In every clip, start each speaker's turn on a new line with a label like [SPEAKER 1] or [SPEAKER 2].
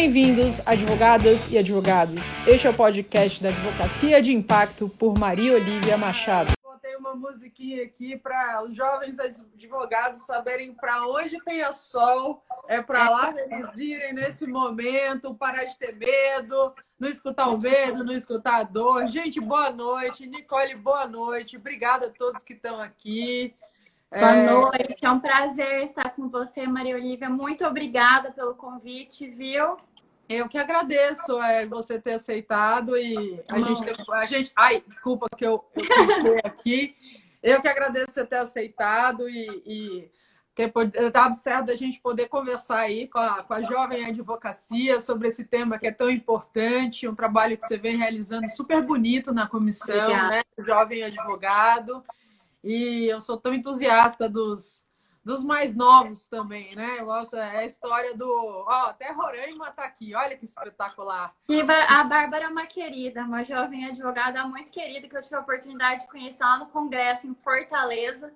[SPEAKER 1] Bem-vindos, advogadas e advogados. Este é o podcast da Advocacia de Impacto por Maria Olivia Machado.
[SPEAKER 2] Botei uma musiquinha aqui para os jovens advogados saberem para onde tem a sol, é para lá eles irem nesse momento, parar de ter medo, não escutar o medo, não escutar a dor. Gente, boa noite. Nicole, boa noite. Obrigada a todos que estão aqui.
[SPEAKER 3] Boa é... noite, é um prazer estar com você, Maria Olivia. Muito obrigada pelo convite, viu?
[SPEAKER 2] Eu que agradeço é, você ter aceitado e a gente, a gente. Ai, desculpa que eu, eu aqui. Eu que agradeço você ter aceitado e, e ter dado certo da gente poder conversar aí com a, com a jovem advocacia sobre esse tema que é tão importante, um trabalho que você vem realizando super bonito na comissão, Obrigada. né? Jovem advogado. E eu sou tão entusiasta dos, dos mais novos também, né? Eu gosto, é a história do. Ó, até Roraima tá aqui, olha que espetacular.
[SPEAKER 3] E a Bárbara é uma querida, uma jovem advogada muito querida, que eu tive a oportunidade de conhecer lá no Congresso em Fortaleza.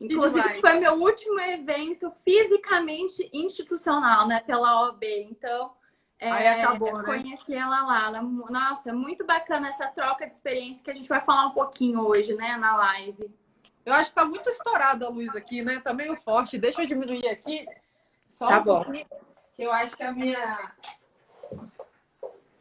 [SPEAKER 3] Inclusive, foi meu último evento fisicamente institucional, né? Pela OAB. Então,
[SPEAKER 2] é, Aí acabou, né?
[SPEAKER 3] conheci ela lá. Ela, nossa, muito bacana essa troca de experiência que a gente vai falar um pouquinho hoje, né, na live.
[SPEAKER 2] Eu acho que tá muito estourada a luz aqui, né? Tá meio forte. Deixa eu diminuir aqui.
[SPEAKER 3] Só tá um bom.
[SPEAKER 2] eu acho que a minha.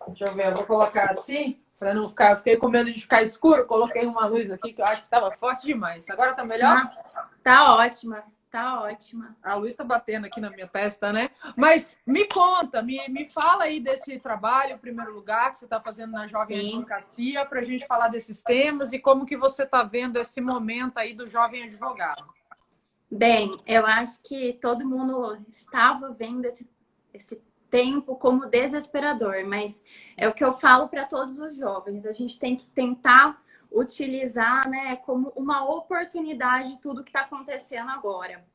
[SPEAKER 2] Deixa eu ver, eu vou colocar assim, para não ficar. Eu fiquei com medo de ficar escuro, coloquei uma luz aqui que eu acho que estava forte demais. Agora tá melhor?
[SPEAKER 3] Ah, tá ótima. Tá ótima.
[SPEAKER 2] A luz está batendo aqui na minha testa, né? Mas me conta, me, me fala aí desse trabalho, em primeiro lugar, que você está fazendo na Jovem Sim. Advocacia, para a gente falar desses temas e como que você está vendo esse momento aí do jovem advogado.
[SPEAKER 3] Bem, eu acho que todo mundo estava vendo esse, esse tempo como desesperador, mas é o que eu falo para todos os jovens. A gente tem que tentar utilizar né, como uma oportunidade tudo que está acontecendo agora.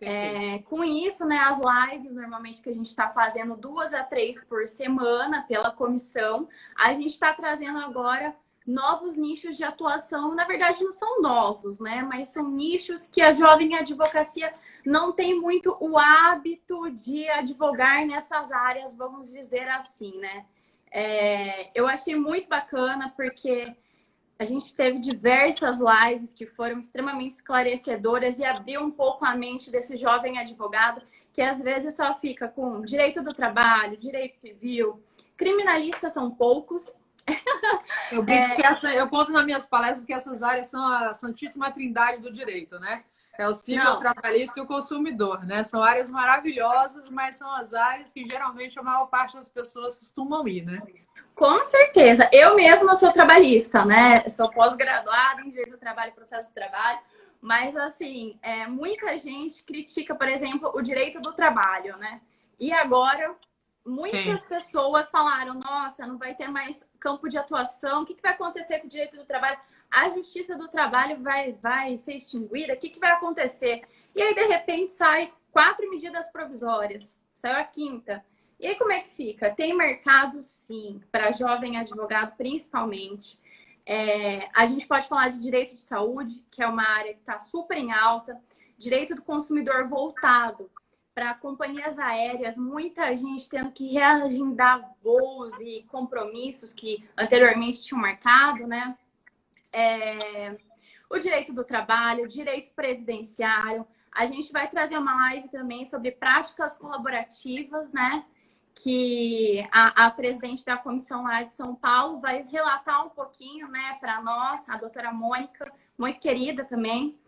[SPEAKER 3] É, com isso, né, as lives normalmente que a gente está fazendo duas a três por semana pela comissão, a gente está trazendo agora novos nichos de atuação. Na verdade, não são novos, né? Mas são nichos que a jovem advocacia não tem muito o hábito de advogar nessas áreas, vamos dizer assim, né? É, eu achei muito bacana porque a gente teve diversas lives que foram extremamente esclarecedoras e abriu um pouco a mente desse jovem advogado que às vezes só fica com direito do trabalho, direito civil. Criminalistas são poucos.
[SPEAKER 2] Eu, é... essa, eu conto nas minhas palestras que essas áreas são a santíssima trindade do direito, né? É o civil, Não. o trabalhista e o consumidor, né? São áreas maravilhosas, mas são as áreas que geralmente a maior parte das pessoas costumam ir, né?
[SPEAKER 3] Com certeza. Eu mesma sou trabalhista, né? Sou pós-graduada em Direito do Trabalho e Processo de Trabalho. Mas, assim, é, muita gente critica, por exemplo, o direito do trabalho, né? E agora, muitas Sim. pessoas falaram: nossa, não vai ter mais campo de atuação, o que, que vai acontecer com o direito do trabalho? A justiça do trabalho vai, vai ser extinguida, o que, que vai acontecer? E aí, de repente, sai quatro medidas provisórias, saiu a quinta. E aí, como é que fica? Tem mercado, sim, para jovem advogado, principalmente. É, a gente pode falar de direito de saúde, que é uma área que está super em alta, direito do consumidor voltado para companhias aéreas, muita gente tendo que reagendar voos e compromissos que anteriormente tinham marcado, né? É, o direito do trabalho, o direito previdenciário. A gente vai trazer uma live também sobre práticas colaborativas, né? que a, a, presidente da comissão lá de São Paulo vai relatar um pouquinho, né, para nós, a doutora Mônica, muito querida também.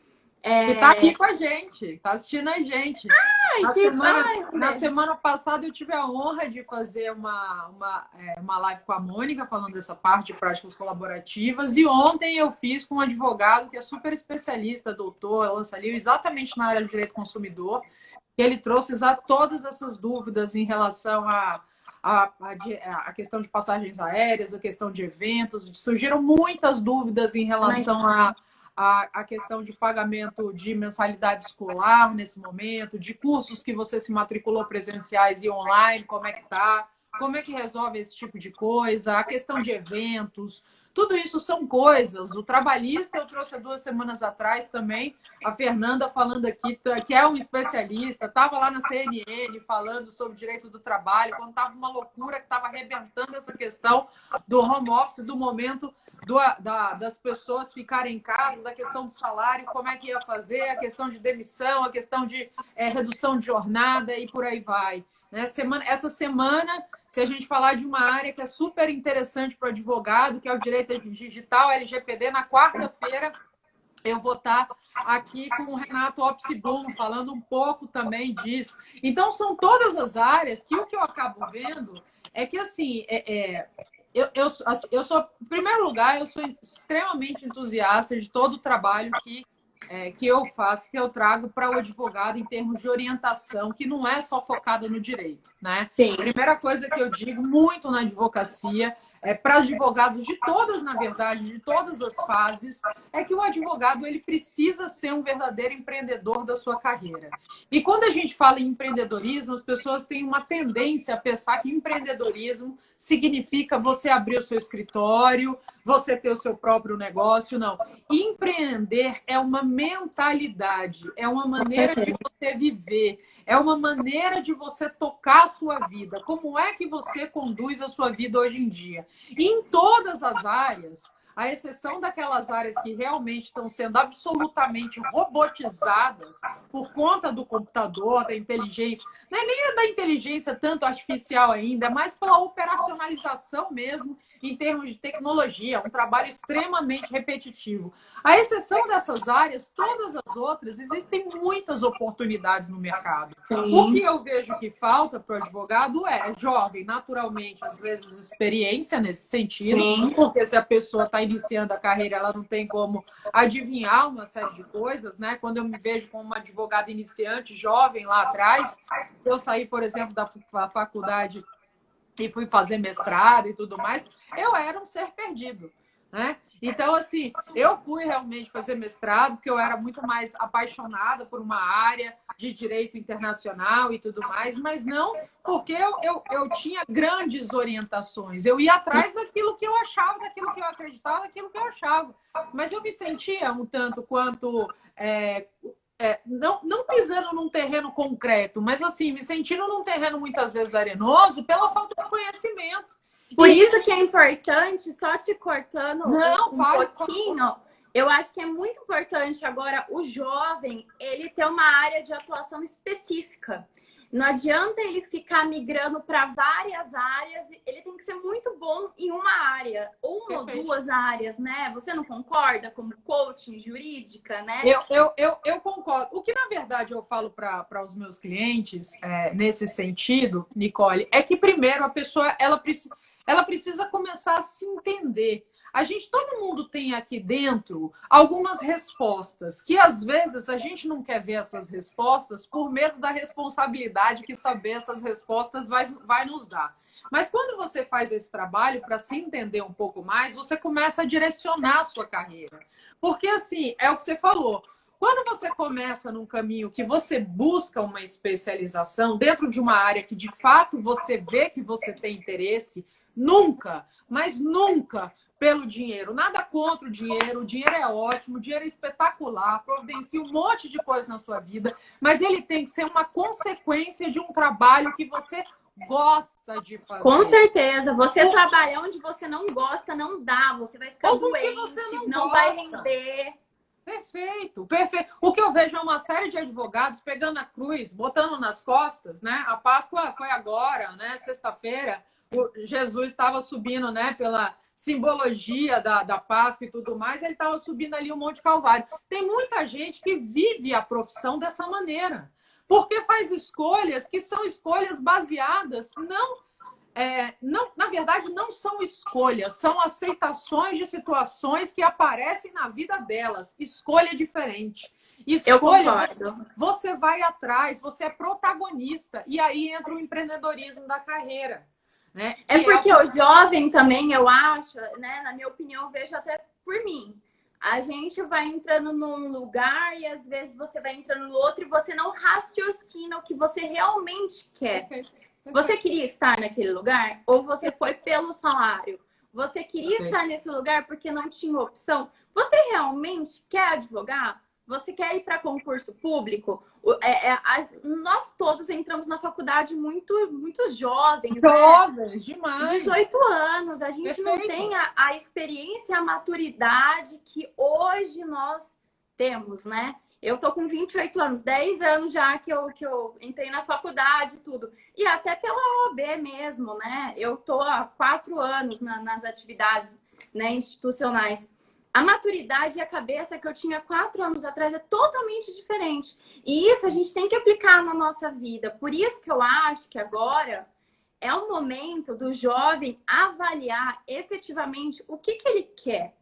[SPEAKER 2] É... está aqui com a gente, está assistindo a gente.
[SPEAKER 3] Ai,
[SPEAKER 2] na, semana, na semana passada eu tive a honra de fazer uma, uma, é, uma live com a Mônica falando dessa parte de práticas colaborativas. E ontem eu fiz com um advogado que é super especialista, doutor, lança livro exatamente na área do direito consumidor que ele trouxe todas essas dúvidas em relação a, a, a, a, questão de passagens aéreas, a questão de eventos. Surgiram muitas dúvidas em relação a, a, a questão de pagamento de mensalidade escolar nesse momento, de cursos que você se matriculou presenciais e online, como é que tá? Como é que resolve esse tipo de coisa? A questão de eventos. tudo isso são coisas. O trabalhista eu trouxe há duas semanas atrás também, a Fernanda falando aqui, que é um especialista, estava lá na CNN falando sobre direito do trabalho, quando estava uma loucura que estava arrebentando essa questão do home office, do momento do, da, das pessoas ficarem em casa, da questão do salário, como é que ia fazer, a questão de demissão, a questão de é, redução de jornada e por aí vai. Né? Semana, essa semana, se a gente falar de uma área que é super interessante para o advogado, que é o direito digital, LGPD, na quarta-feira eu vou estar aqui com o Renato Opsibum falando um pouco também disso. Então, são todas as áreas que o que eu acabo vendo é que, assim, é, é eu, eu, assim, eu sou, em primeiro lugar, eu sou extremamente entusiasta de todo o trabalho que é, que eu faço, que eu trago para o advogado em termos de orientação, que não é só focada no direito, né? Sim. A primeira coisa que eu digo muito na advocacia é, para advogados de todas, na verdade, de todas as fases, é que o advogado ele precisa ser um verdadeiro empreendedor da sua carreira. E quando a gente fala em empreendedorismo, as pessoas têm uma tendência a pensar que empreendedorismo significa você abrir o seu escritório, você ter o seu próprio negócio. Não. Empreender é uma mentalidade, é uma maneira de você viver, é uma maneira de você tocar a sua vida. Como é que você conduz a sua vida hoje em dia? Em todas as áreas, à exceção daquelas áreas que realmente estão sendo absolutamente robotizadas por conta do computador, da inteligência, não é nem da inteligência tanto artificial ainda, é mais pela operacionalização mesmo em termos de tecnologia, um trabalho extremamente repetitivo. À exceção dessas áreas, todas as outras, existem muitas oportunidades no mercado. Sim. O que eu vejo que falta para o advogado é jovem, naturalmente, às vezes experiência nesse sentido, Sim. porque se a pessoa está iniciando a carreira, ela não tem como adivinhar uma série de coisas, né? Quando eu me vejo como uma advogada iniciante, jovem lá atrás, eu saí, por exemplo, da faculdade e fui fazer mestrado e tudo mais, eu era um ser perdido, né? Então, assim, eu fui realmente fazer mestrado porque eu era muito mais apaixonada por uma área de direito internacional e tudo mais, mas não porque eu, eu, eu tinha grandes orientações. Eu ia atrás daquilo que eu achava, daquilo que eu acreditava, daquilo que eu achava. Mas eu me sentia um tanto quanto é, é, não, não pisando num terreno concreto, mas assim, me sentindo num terreno muitas vezes arenoso pela falta de conhecimento.
[SPEAKER 3] Por e... isso que é importante, só te cortando não, um pouquinho, eu acho que é muito importante agora o jovem ele ter uma área de atuação específica. Não adianta ele ficar migrando para várias áreas, ele tem que ser muito bom em uma área, ou uma Perfeito. ou duas áreas, né? Você não concorda como coaching, jurídica, né?
[SPEAKER 2] Eu, eu, eu, eu concordo. O que, na verdade, eu falo para os meus clientes, é, nesse sentido, Nicole, é que primeiro a pessoa ela precisa, ela precisa começar a se entender. A gente, todo mundo tem aqui dentro algumas respostas que às vezes a gente não quer ver essas respostas por medo da responsabilidade que saber essas respostas vai, vai nos dar. Mas quando você faz esse trabalho para se entender um pouco mais, você começa a direcionar a sua carreira. Porque assim, é o que você falou. Quando você começa num caminho que você busca uma especialização dentro de uma área que de fato você vê que você tem interesse, nunca, mas nunca pelo dinheiro. Nada contra o dinheiro, o dinheiro é ótimo, o dinheiro é espetacular, providencia um monte de coisa na sua vida, mas ele tem que ser uma consequência de um trabalho que você gosta de fazer.
[SPEAKER 3] Com certeza. Você Ou... trabalhar onde você não gosta, não dá. Você vai ficar doente, não, não vai render.
[SPEAKER 2] Perfeito, perfeito. O que eu vejo é uma série de advogados pegando a cruz, botando nas costas, né? A Páscoa foi agora, né? Sexta-feira. Jesus estava subindo, né? Pela simbologia da, da Páscoa e tudo mais, ele estava subindo ali o Monte Calvário. Tem muita gente que vive a profissão dessa maneira, porque faz escolhas que são escolhas baseadas não é, não, na verdade, não são escolhas, são aceitações de situações que aparecem na vida delas. Escolha diferente. Escolha, você, você vai atrás, você é protagonista. E aí entra o empreendedorismo da carreira. Né?
[SPEAKER 3] É porque o... o jovem também, eu acho, né? Na minha opinião, vejo até por mim. A gente vai entrando num lugar e às vezes você vai entrando no outro e você não raciocina o que você realmente quer. Você queria estar naquele lugar ou você foi pelo salário? Você queria okay. estar nesse lugar porque não tinha opção? Você realmente quer advogar? Você quer ir para concurso público? É, é, a, nós todos entramos na faculdade muito, muito jovens.
[SPEAKER 2] Né? Jovens, né? demais.
[SPEAKER 3] 18 anos. A gente Perfeito. não tem a, a experiência, a maturidade que hoje nós temos, né? Eu tô com 28 anos, 10 anos já que eu, que eu entrei na faculdade e tudo. E até pela OAB mesmo, né? Eu tô há quatro anos na, nas atividades né, institucionais. A maturidade e a cabeça que eu tinha quatro anos atrás é totalmente diferente. E isso a gente tem que aplicar na nossa vida. Por isso que eu acho que agora é o momento do jovem avaliar efetivamente o que, que ele quer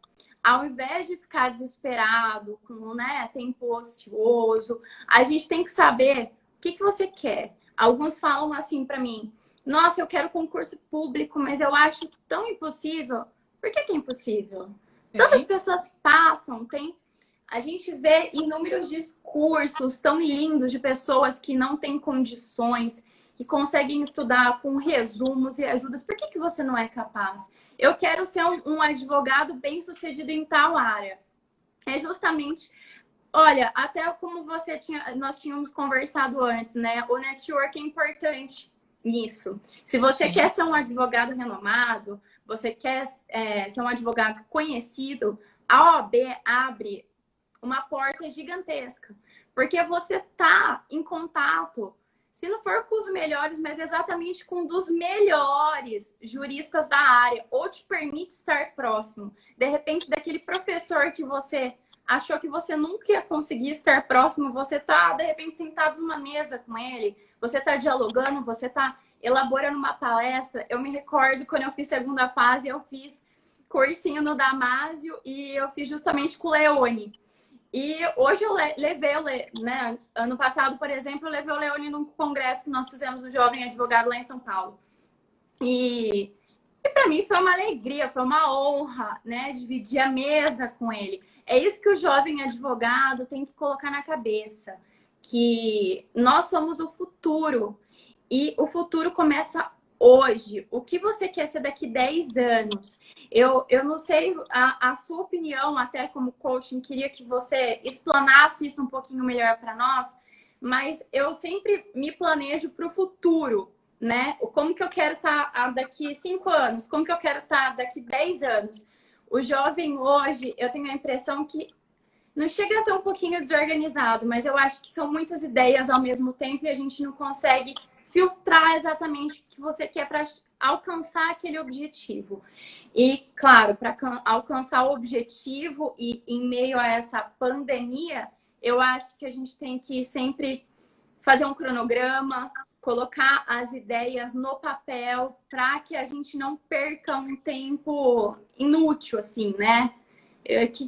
[SPEAKER 3] ao invés de ficar desesperado, com né, tempo ocioso, a gente tem que saber o que, que você quer. Alguns falam assim para mim: Nossa, eu quero concurso público, mas eu acho tão impossível. Por que, que é impossível? Sim. Tantas pessoas passam, tem. A gente vê inúmeros discursos tão lindos de pessoas que não têm condições, que conseguem estudar com resumos e ajudas, por que, que você não é capaz? Eu quero ser um, um advogado bem sucedido em tal área. É justamente Olha, até como você tinha, nós tínhamos conversado antes, né? O network é importante nisso. Se você Sim. quer ser um advogado renomado, você quer é, ser um advogado conhecido, a OAB abre uma porta gigantesca, porque você tá em contato se não for com os melhores, mas exatamente com um dos melhores juristas da área, ou te permite estar próximo. De repente, daquele professor que você achou que você nunca ia conseguir estar próximo, você está, de repente, sentado numa mesa com ele, você está dialogando, você está elaborando uma palestra. Eu me recordo quando eu fiz segunda fase, eu fiz cursinho no Damásio e eu fiz justamente com o Leone. E hoje eu levei, né? Ano passado, por exemplo, eu levei o Leone num congresso que nós fizemos do Jovem Advogado lá em São Paulo. E, e para mim foi uma alegria, foi uma honra, né? Dividir a mesa com ele. É isso que o jovem advogado tem que colocar na cabeça, que nós somos o futuro. E o futuro começa hoje, o que você quer ser daqui 10 anos? Eu, eu não sei a, a sua opinião, até como coaching, queria que você explanasse isso um pouquinho melhor para nós, mas eu sempre me planejo para o futuro, né? Como que eu quero estar tá daqui 5 anos? Como que eu quero estar tá daqui 10 anos? O jovem hoje, eu tenho a impressão que não chega a ser um pouquinho desorganizado, mas eu acho que são muitas ideias ao mesmo tempo e a gente não consegue filtrar exatamente o que você quer para alcançar aquele objetivo. E, claro, para alcançar o objetivo e em meio a essa pandemia, eu acho que a gente tem que sempre fazer um cronograma, colocar as ideias no papel para que a gente não perca um tempo inútil, assim, né?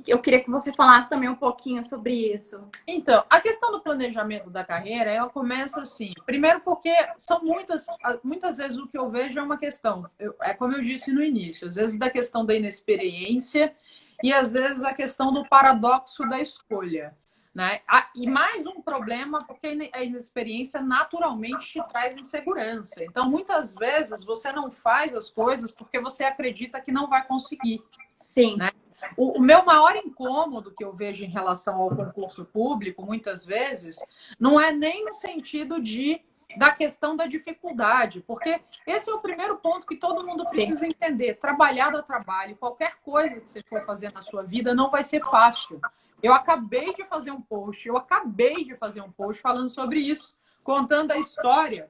[SPEAKER 3] Eu queria que você falasse também um pouquinho sobre isso.
[SPEAKER 2] Então, a questão do planejamento da carreira, ela começa assim. Primeiro porque são muitas, muitas vezes o que eu vejo é uma questão, eu, é como eu disse no início, às vezes da questão da inexperiência e às vezes a questão do paradoxo da escolha. Né? E mais um problema, porque a inexperiência naturalmente te traz insegurança. Então, muitas vezes você não faz as coisas porque você acredita que não vai conseguir.
[SPEAKER 3] Sim. Né?
[SPEAKER 2] O, o, meu maior incômodo que eu vejo em relação ao concurso público, muitas vezes, não é nem no sentido de da questão da dificuldade, porque esse é o primeiro ponto que todo mundo precisa Sim. entender. Trabalhar dá trabalho, qualquer coisa que você for fazer na sua vida não vai ser fácil. Eu acabei de fazer um post, eu acabei de fazer um post falando sobre isso, contando a história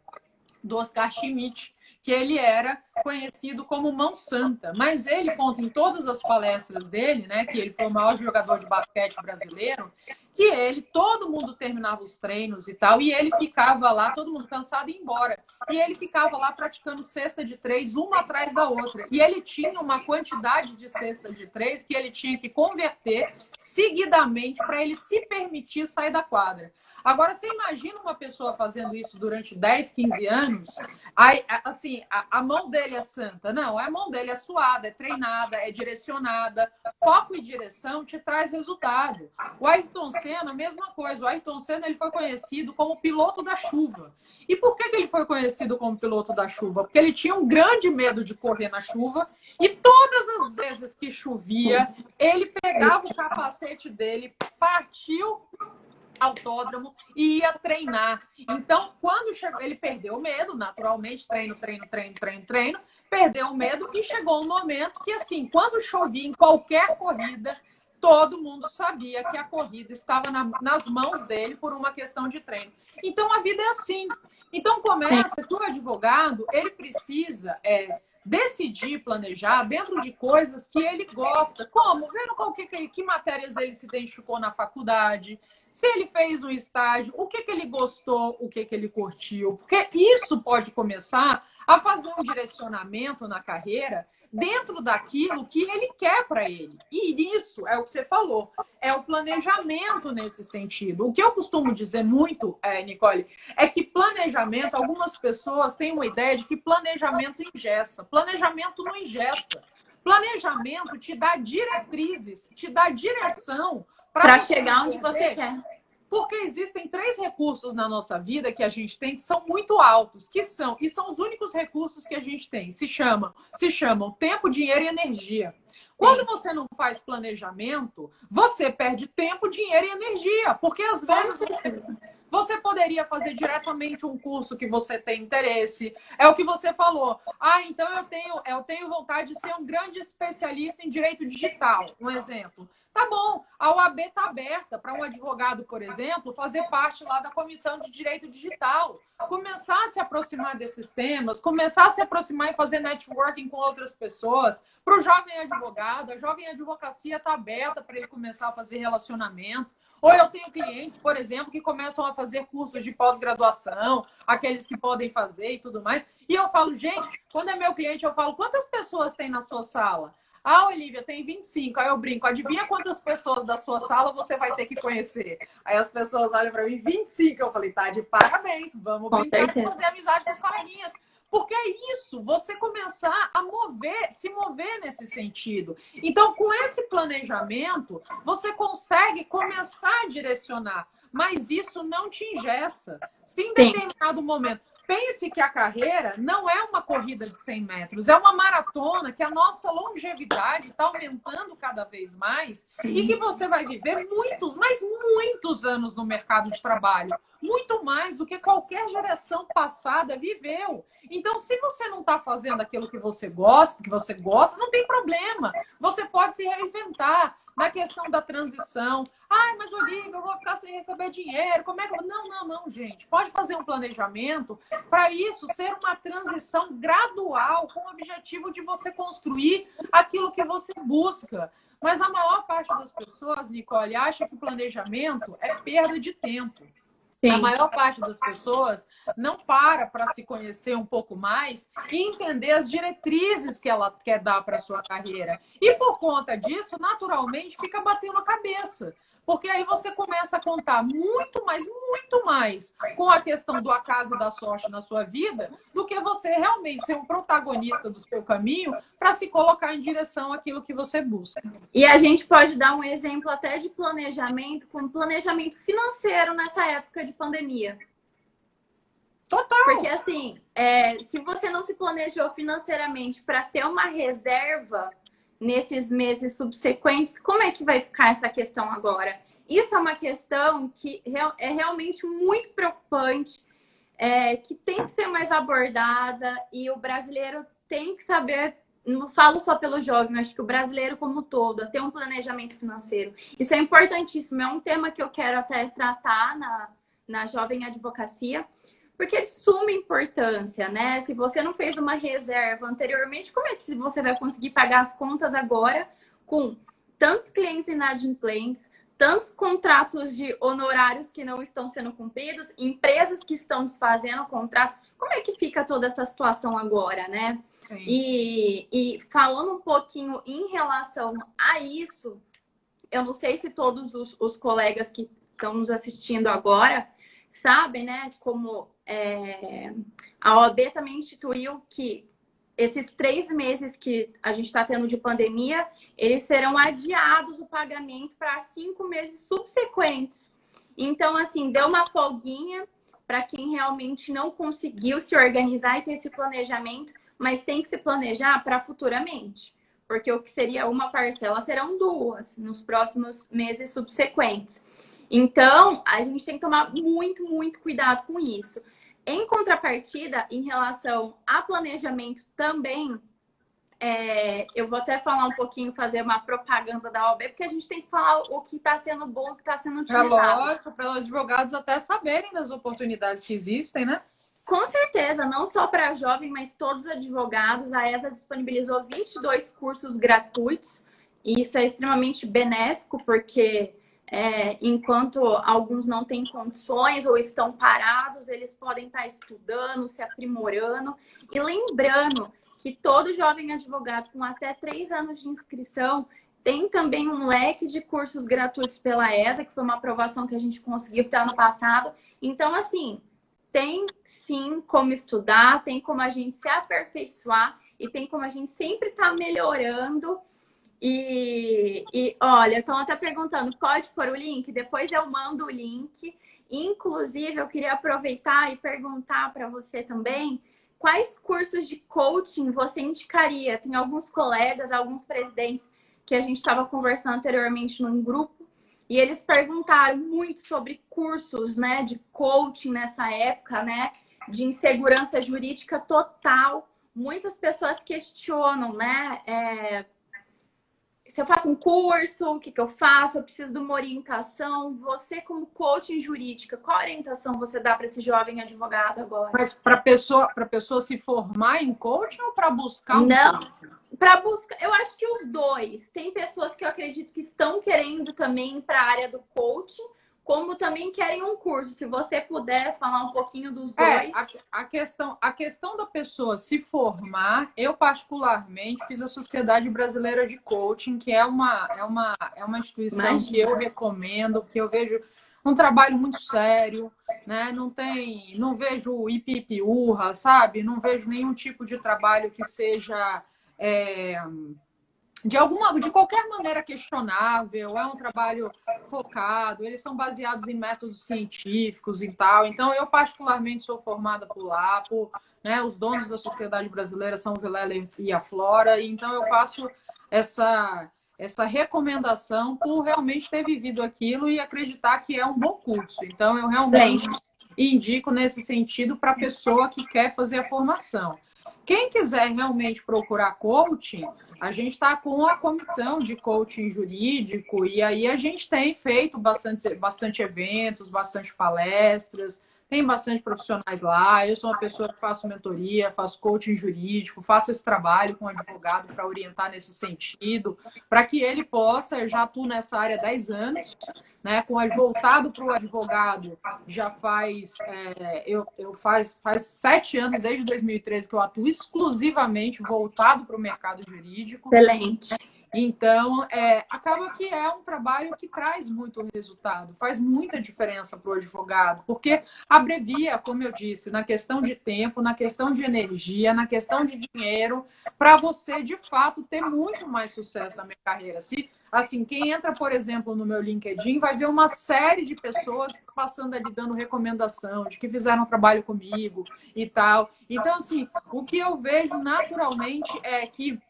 [SPEAKER 2] do Oscar Schmidt, que ele era conhecido como Mão Santa. Mas ele conta em todas as palestras dele, né, que ele foi o maior jogador de basquete brasileiro, que ele, todo mundo terminava os treinos e tal, e ele ficava lá, todo mundo cansado e embora. E ele ficava lá praticando cesta de três, uma atrás da outra. E ele tinha uma quantidade de cesta de três que ele tinha que converter seguidamente para ele se permitir sair da quadra. Agora, você imagina uma pessoa fazendo isso durante 10, 15 anos, aí, assim, a, a, mão dele é santa. Não, a mão dele é suada, é treinada, é direcionada. Foco e direção te traz resultado. O Ayrton Senna, mesma coisa. O Ayrton Senna ele foi conhecido como piloto da chuva. E por que, que ele foi conhecido como piloto da chuva? Porque ele tinha um grande medo de correr na chuva e todas as vezes que chovia, ele pegava o capacete dele, partiu autódromo e ia treinar. Então, quando chegou, ele perdeu o medo, naturalmente, treino, treino, treino, treino, treino, perdeu o medo e chegou um momento que, assim, quando chovia em qualquer corrida, todo mundo sabia que a corrida estava na, nas mãos dele por uma questão de treino. Então, a vida é assim. Então, começa, tu advogado, ele precisa é, decidir planejar dentro de coisas que ele gosta. Como? Vendo qual que, que matérias ele se identificou na faculdade, se ele fez um estágio, o que, que ele gostou, o que, que ele curtiu. Porque isso pode começar a fazer um direcionamento na carreira dentro daquilo que ele quer para ele. E isso é o que você falou, é o planejamento nesse sentido. O que eu costumo dizer muito, é, Nicole, é que planejamento, algumas pessoas têm uma ideia de que planejamento ingessa. Planejamento não ingessa. Planejamento te dá diretrizes, te dá direção
[SPEAKER 3] para chegar onde você quer.
[SPEAKER 2] Porque existem três recursos na nossa vida que a gente tem que são muito altos, que são, e são os únicos recursos que a gente tem. Se chamam, se chamam tempo, dinheiro e energia. Quando você não faz planejamento, você perde tempo, dinheiro e energia. Porque às vezes você, você poderia fazer diretamente um curso que você tem interesse. É o que você falou. Ah, então eu tenho, eu tenho vontade de ser um grande especialista em direito digital, um exemplo. Tá bom, a OAB está aberta para um advogado, por exemplo, fazer parte lá da comissão de direito digital, começar a se aproximar desses temas, começar a se aproximar e fazer networking com outras pessoas. Para o jovem advogado, a jovem advocacia está aberta para ele começar a fazer relacionamento. Ou eu tenho clientes, por exemplo, que começam a fazer cursos de pós-graduação, aqueles que podem fazer e tudo mais. E eu falo, gente, quando é meu cliente, eu falo, quantas pessoas tem na sua sala? Ah, Olivia, tem 25. Aí eu brinco, adivinha quantas pessoas da sua sala você vai ter que conhecer? Aí as pessoas olham para mim, 25. Eu falei, tá de parabéns, vamos brincar e fazer amizade com os coleguinhas. Porque é isso, você começar a mover, se mover nesse sentido. Então, com esse planejamento, você consegue começar a direcionar. Mas isso não te ingessa. Se em determinado momento pense que a carreira não é uma corrida de 100 metros, é uma maratona que a nossa longevidade está aumentando cada vez mais Sim. e que você vai viver muitos, mas muitos anos no mercado de trabalho. Muito mais do que qualquer geração passada viveu. Então, se você não está fazendo aquilo que você gosta, que você gosta, não tem problema. Você pode se reinventar na questão da transição. Ai, mas Olivia, eu vou ficar sem receber dinheiro. Como é que. Não, não, não, gente. Pode fazer um planejamento para isso ser uma transição gradual, com o objetivo de você construir aquilo que você busca. Mas a maior parte das pessoas, Nicole, acha que o planejamento é perda de tempo. Sim. A maior parte das pessoas não para para se conhecer um pouco mais e entender as diretrizes que ela quer dar para sua carreira. E por conta disso, naturalmente, fica batendo a cabeça. Porque aí você começa a contar muito mais, muito mais com a questão do acaso e da sorte na sua vida do que você realmente ser um protagonista do seu caminho para se colocar em direção àquilo que você busca.
[SPEAKER 3] E a gente pode dar um exemplo até de planejamento, com planejamento financeiro nessa época de pandemia.
[SPEAKER 2] Total.
[SPEAKER 3] Porque assim, é, se você não se planejou financeiramente para ter uma reserva nesses meses subsequentes, como é que vai ficar essa questão agora? Isso é uma questão que é realmente muito preocupante, é, que tem que ser mais abordada e o brasileiro tem que saber. Não falo só pelo jovem, acho que o brasileiro como todo tem um planejamento financeiro. Isso é importantíssimo, é um tema que eu quero até tratar na, na jovem advocacia, porque é de suma importância, né? Se você não fez uma reserva anteriormente, como é que você vai conseguir pagar as contas agora com tantos clientes inadimplentes, tantos contratos de honorários que não estão sendo cumpridos, empresas que estão desfazendo contratos? Como é que fica toda essa situação agora, né? E, e falando um pouquinho em relação a isso, eu não sei se todos os, os colegas que estão nos assistindo agora sabem, né, como é, a OAB também instituiu que esses três meses que a gente está tendo de pandemia, eles serão adiados o pagamento para cinco meses subsequentes. Então, assim, deu uma folguinha para quem realmente não conseguiu se organizar e ter esse planejamento, mas tem que se planejar para futuramente, porque o que seria uma parcela serão duas nos próximos meses subsequentes. Então, a gente tem que tomar muito, muito cuidado com isso. Em contrapartida, em relação a planejamento também, é, eu vou até falar um pouquinho, fazer uma propaganda da OAB, porque a gente tem que falar o que está sendo bom, o que está sendo é utilizado.
[SPEAKER 2] É lógico, para os advogados até saberem das oportunidades que existem, né?
[SPEAKER 3] Com certeza, não só para jovem, mas todos os advogados. A ESA disponibilizou 22 cursos gratuitos, e isso é extremamente benéfico, porque é, enquanto alguns não têm condições ou estão parados, eles podem estar estudando, se aprimorando. E lembrando que todo jovem advogado com até três anos de inscrição tem também um leque de cursos gratuitos pela ESA, que foi uma aprovação que a gente conseguiu até ano passado. Então, assim, tem sim como estudar, tem como a gente se aperfeiçoar e tem como a gente sempre estar tá melhorando e, e olha, estão até perguntando, pode pôr o link? Depois eu mando o link. Inclusive, eu queria aproveitar e perguntar para você também quais cursos de coaching você indicaria? Tem alguns colegas, alguns presidentes que a gente estava conversando anteriormente num grupo e eles perguntaram muito sobre cursos, né, de coaching nessa época, né, de insegurança jurídica total. Muitas pessoas questionam, né, é, se eu faço um curso, o que, que eu faço? Eu preciso de uma orientação. Você, como coaching jurídica, qual orientação você dá para esse jovem advogado agora?
[SPEAKER 2] Mas para pessoa, para pessoa se formar em coaching ou para buscar um
[SPEAKER 3] Não, para buscar. Eu acho que os dois. Tem pessoas que eu acredito que estão querendo também para a área do coaching como também querem um curso. Se você puder falar um pouquinho dos é,
[SPEAKER 2] dois. É, a, a, questão, a questão da pessoa se formar, eu particularmente fiz a Sociedade Brasileira de Coaching, que é uma, é uma, é uma instituição Imagina. que eu recomendo, que eu vejo um trabalho muito sério, né? Não tem, não vejo ipipiurra, sabe? Não vejo nenhum tipo de trabalho que seja é, de alguma, de qualquer maneira questionável, é um trabalho focado, eles são baseados em métodos científicos e tal. Então, eu particularmente sou formada por lá, por, né, os donos da sociedade brasileira são o Vilela e a Flora, então eu faço essa essa recomendação por realmente ter vivido aquilo e acreditar que é um bom curso. Então, eu realmente indico nesse sentido para a pessoa que quer fazer a formação. Quem quiser realmente procurar coaching, a gente está com a comissão de coaching jurídico e aí a gente tem feito bastante, bastante eventos, bastante palestras, tem bastante profissionais lá. Eu sou uma pessoa que faço mentoria, faço coaching jurídico, faço esse trabalho com advogado para orientar nesse sentido, para que ele possa, eu já atuo nessa área há 10 anos, né, com voltado para o advogado, já faz é, eu, eu faz, faz sete anos, desde 2013, que eu atuo exclusivamente voltado para o mercado jurídico.
[SPEAKER 3] Excelente.
[SPEAKER 2] Então, é, acaba que é um trabalho que traz muito resultado, faz muita diferença para o advogado, porque abrevia, como eu disse, na questão de tempo, na questão de energia, na questão de dinheiro, para você, de fato, ter muito mais sucesso na minha carreira. Se Assim, quem entra, por exemplo, no meu LinkedIn vai ver uma série de pessoas passando ali dando recomendação de que fizeram trabalho comigo e tal. Então, assim, o que eu vejo naturalmente é que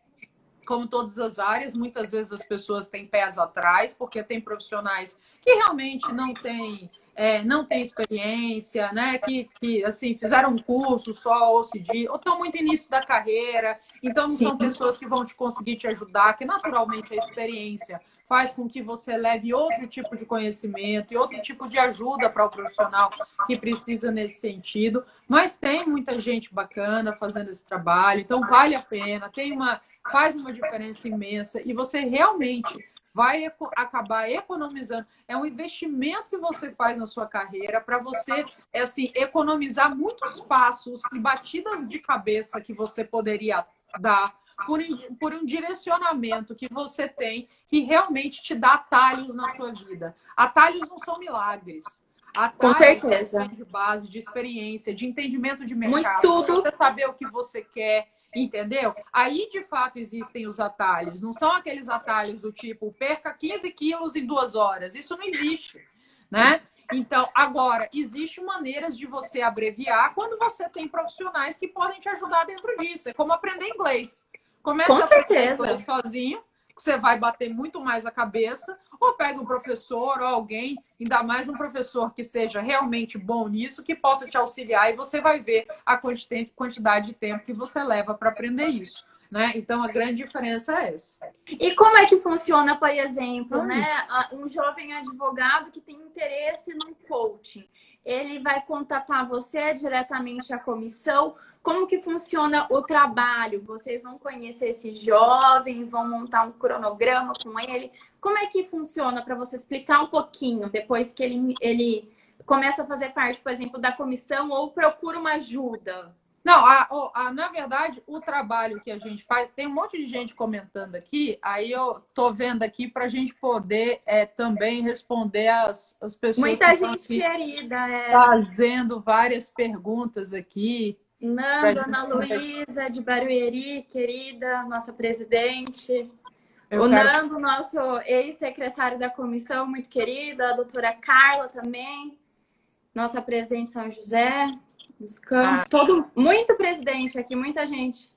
[SPEAKER 2] como todas as áreas, muitas vezes as pessoas têm pés atrás, porque tem profissionais que realmente não têm é, não tem experiência, né? Que, que assim fizeram um curso só ou se ou estão muito início da carreira, então não Sim. são pessoas que vão te conseguir te ajudar, que naturalmente a experiência faz com que você leve outro tipo de conhecimento e outro tipo de ajuda para o profissional que precisa nesse sentido. Mas tem muita gente bacana fazendo esse trabalho, então vale a pena, tem uma faz uma diferença imensa e você realmente vai acabar economizando. É um investimento que você faz na sua carreira para você, é assim, economizar muitos passos e batidas de cabeça que você poderia dar por, por um direcionamento que você tem que realmente te dá atalhos na sua vida. Atalhos não são milagres.
[SPEAKER 3] Atalhos Com certeza.
[SPEAKER 2] De base, de experiência, de entendimento de mercado.
[SPEAKER 3] Muito estudo.
[SPEAKER 2] Você saber o que você quer, entendeu? Aí, de fato, existem os atalhos. Não são aqueles atalhos do tipo, perca 15 quilos em duas horas. Isso não existe, né? Então, agora, existem maneiras de você abreviar quando você tem profissionais que podem te ajudar dentro disso. É como aprender inglês.
[SPEAKER 3] Começa Com certeza.
[SPEAKER 2] sozinho, que você vai bater muito mais a cabeça, ou pega um professor ou alguém, ainda mais um professor que seja realmente bom nisso, que possa te auxiliar e você vai ver a quantidade de tempo que você leva para aprender isso. Né? Então a grande diferença é essa.
[SPEAKER 3] E como é que funciona, por exemplo, né? Um jovem advogado que tem interesse no coaching. Ele vai contatar você diretamente a comissão. Como que funciona o trabalho? Vocês vão conhecer esse jovem, vão montar um cronograma com ele. Como é que funciona para você explicar um pouquinho depois que ele, ele começa a fazer parte, por exemplo, da comissão ou procura uma ajuda?
[SPEAKER 2] Não, a, a, na verdade, o trabalho que a gente faz, tem um monte de gente comentando aqui, aí eu tô vendo aqui para a gente poder é, também responder as, as pessoas
[SPEAKER 3] Muita gente querida, é.
[SPEAKER 2] fazendo várias perguntas aqui.
[SPEAKER 3] Nando, Ana Luísa, de Barueri, querida, nossa presidente. Eu o quero... Nando, nosso ex-secretário da comissão, muito querida, a doutora Carla também, nossa presidente São José dos campos. Ah. Todo, muito presidente aqui, muita gente.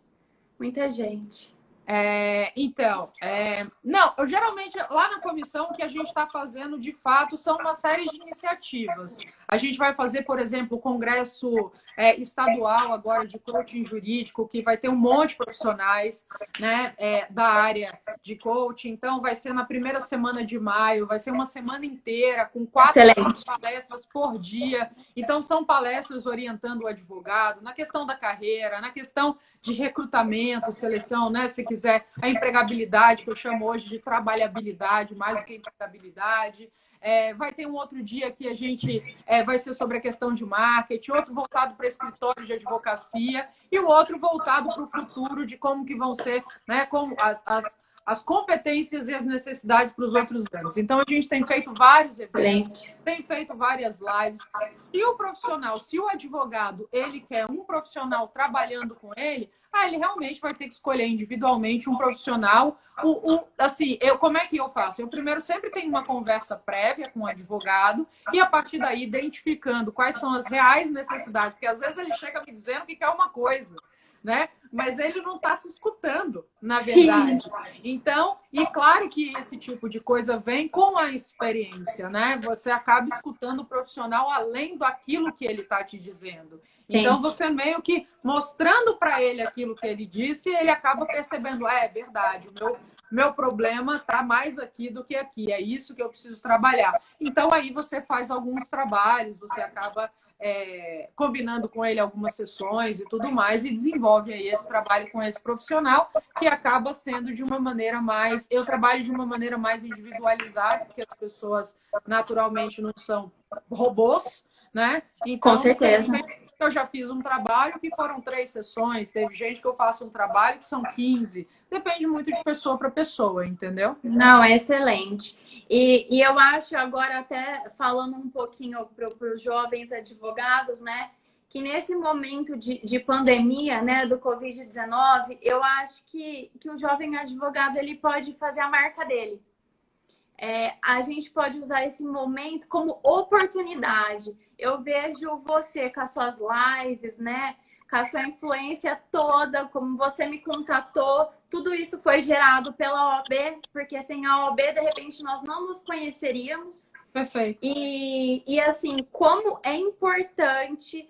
[SPEAKER 3] Muita gente.
[SPEAKER 2] É, então, é, não, eu, geralmente lá na comissão o que a gente está fazendo de fato são uma série de iniciativas. A gente vai fazer, por exemplo, o congresso é, estadual agora de coaching jurídico, que vai ter um monte de profissionais né, é, da área de coaching. Então, vai ser na primeira semana de maio, vai ser uma semana inteira, com quatro palestras por dia. Então, são palestras orientando o advogado na questão da carreira, na questão de recrutamento, seleção, né? Se quiser, a empregabilidade, que eu chamo hoje de trabalhabilidade, mais do que empregabilidade. É, vai ter um outro dia que a gente é, vai ser sobre a questão de marketing, outro voltado para escritório de advocacia e o outro voltado para o futuro de como que vão ser, né, como as, as, as competências e as necessidades para os outros anos. Então a gente tem feito vários eventos, tem feito várias lives. Se o profissional, se o advogado, ele quer um profissional trabalhando com ele, ah, ele realmente vai ter que escolher individualmente um profissional. O, o, assim, eu, como é que eu faço? Eu primeiro sempre tenho uma conversa prévia com o advogado e a partir daí identificando quais são as reais necessidades, porque às vezes ele chega me dizendo que quer uma coisa, né? Mas ele não está se escutando, na verdade. Sim. Então, e claro que esse tipo de coisa vem com a experiência, né? Você acaba escutando o profissional além do aquilo que ele está te dizendo. Sim. Então, você meio que mostrando para ele aquilo que ele disse, ele acaba percebendo, é, é verdade, o meu, meu problema está mais aqui do que aqui, é isso que eu preciso trabalhar. Então, aí você faz alguns trabalhos, você acaba é, combinando com ele algumas sessões e tudo mais, e desenvolve aí esse trabalho com esse profissional, que acaba sendo de uma maneira mais. Eu trabalho de uma maneira mais individualizada, porque as pessoas naturalmente não são robôs, né?
[SPEAKER 3] Então, com certeza.
[SPEAKER 2] Eu já fiz um trabalho que foram três sessões, teve gente que eu faço um trabalho que são 15. Depende muito de pessoa para pessoa, entendeu?
[SPEAKER 3] Não, é excelente. E, e eu acho, agora até falando um pouquinho para os jovens advogados, né? Que nesse momento de, de pandemia, né, do Covid-19, eu acho que, que o jovem advogado ele pode fazer a marca dele. É, a gente pode usar esse momento como oportunidade eu vejo você com as suas lives, né? Com a sua influência toda, como você me contratou, tudo isso foi gerado pela OAB, porque sem a OAB, de repente, nós não nos conheceríamos.
[SPEAKER 2] Perfeito.
[SPEAKER 3] E, e assim, como é importante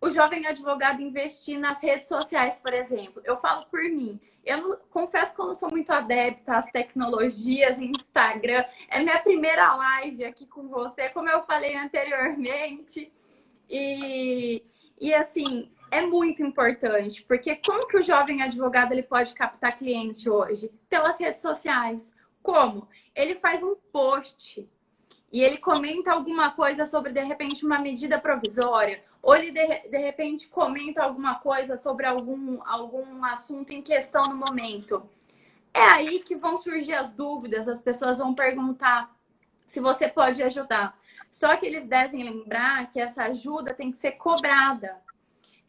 [SPEAKER 3] o jovem advogado investir nas redes sociais, por exemplo. Eu falo por mim. Eu não, confesso que eu não sou muito adepta às tecnologias, Instagram. É minha primeira live aqui com você, como eu falei anteriormente. E, e assim, é muito importante, porque como que o jovem advogado ele pode captar cliente hoje? Pelas redes sociais. Como? Ele faz um post e ele comenta alguma coisa sobre, de repente, uma medida provisória ou ele de, de repente comenta alguma coisa sobre algum, algum assunto em questão no momento. É aí que vão surgir as dúvidas, as pessoas vão perguntar se você pode ajudar. Só que eles devem lembrar que essa ajuda tem que ser cobrada.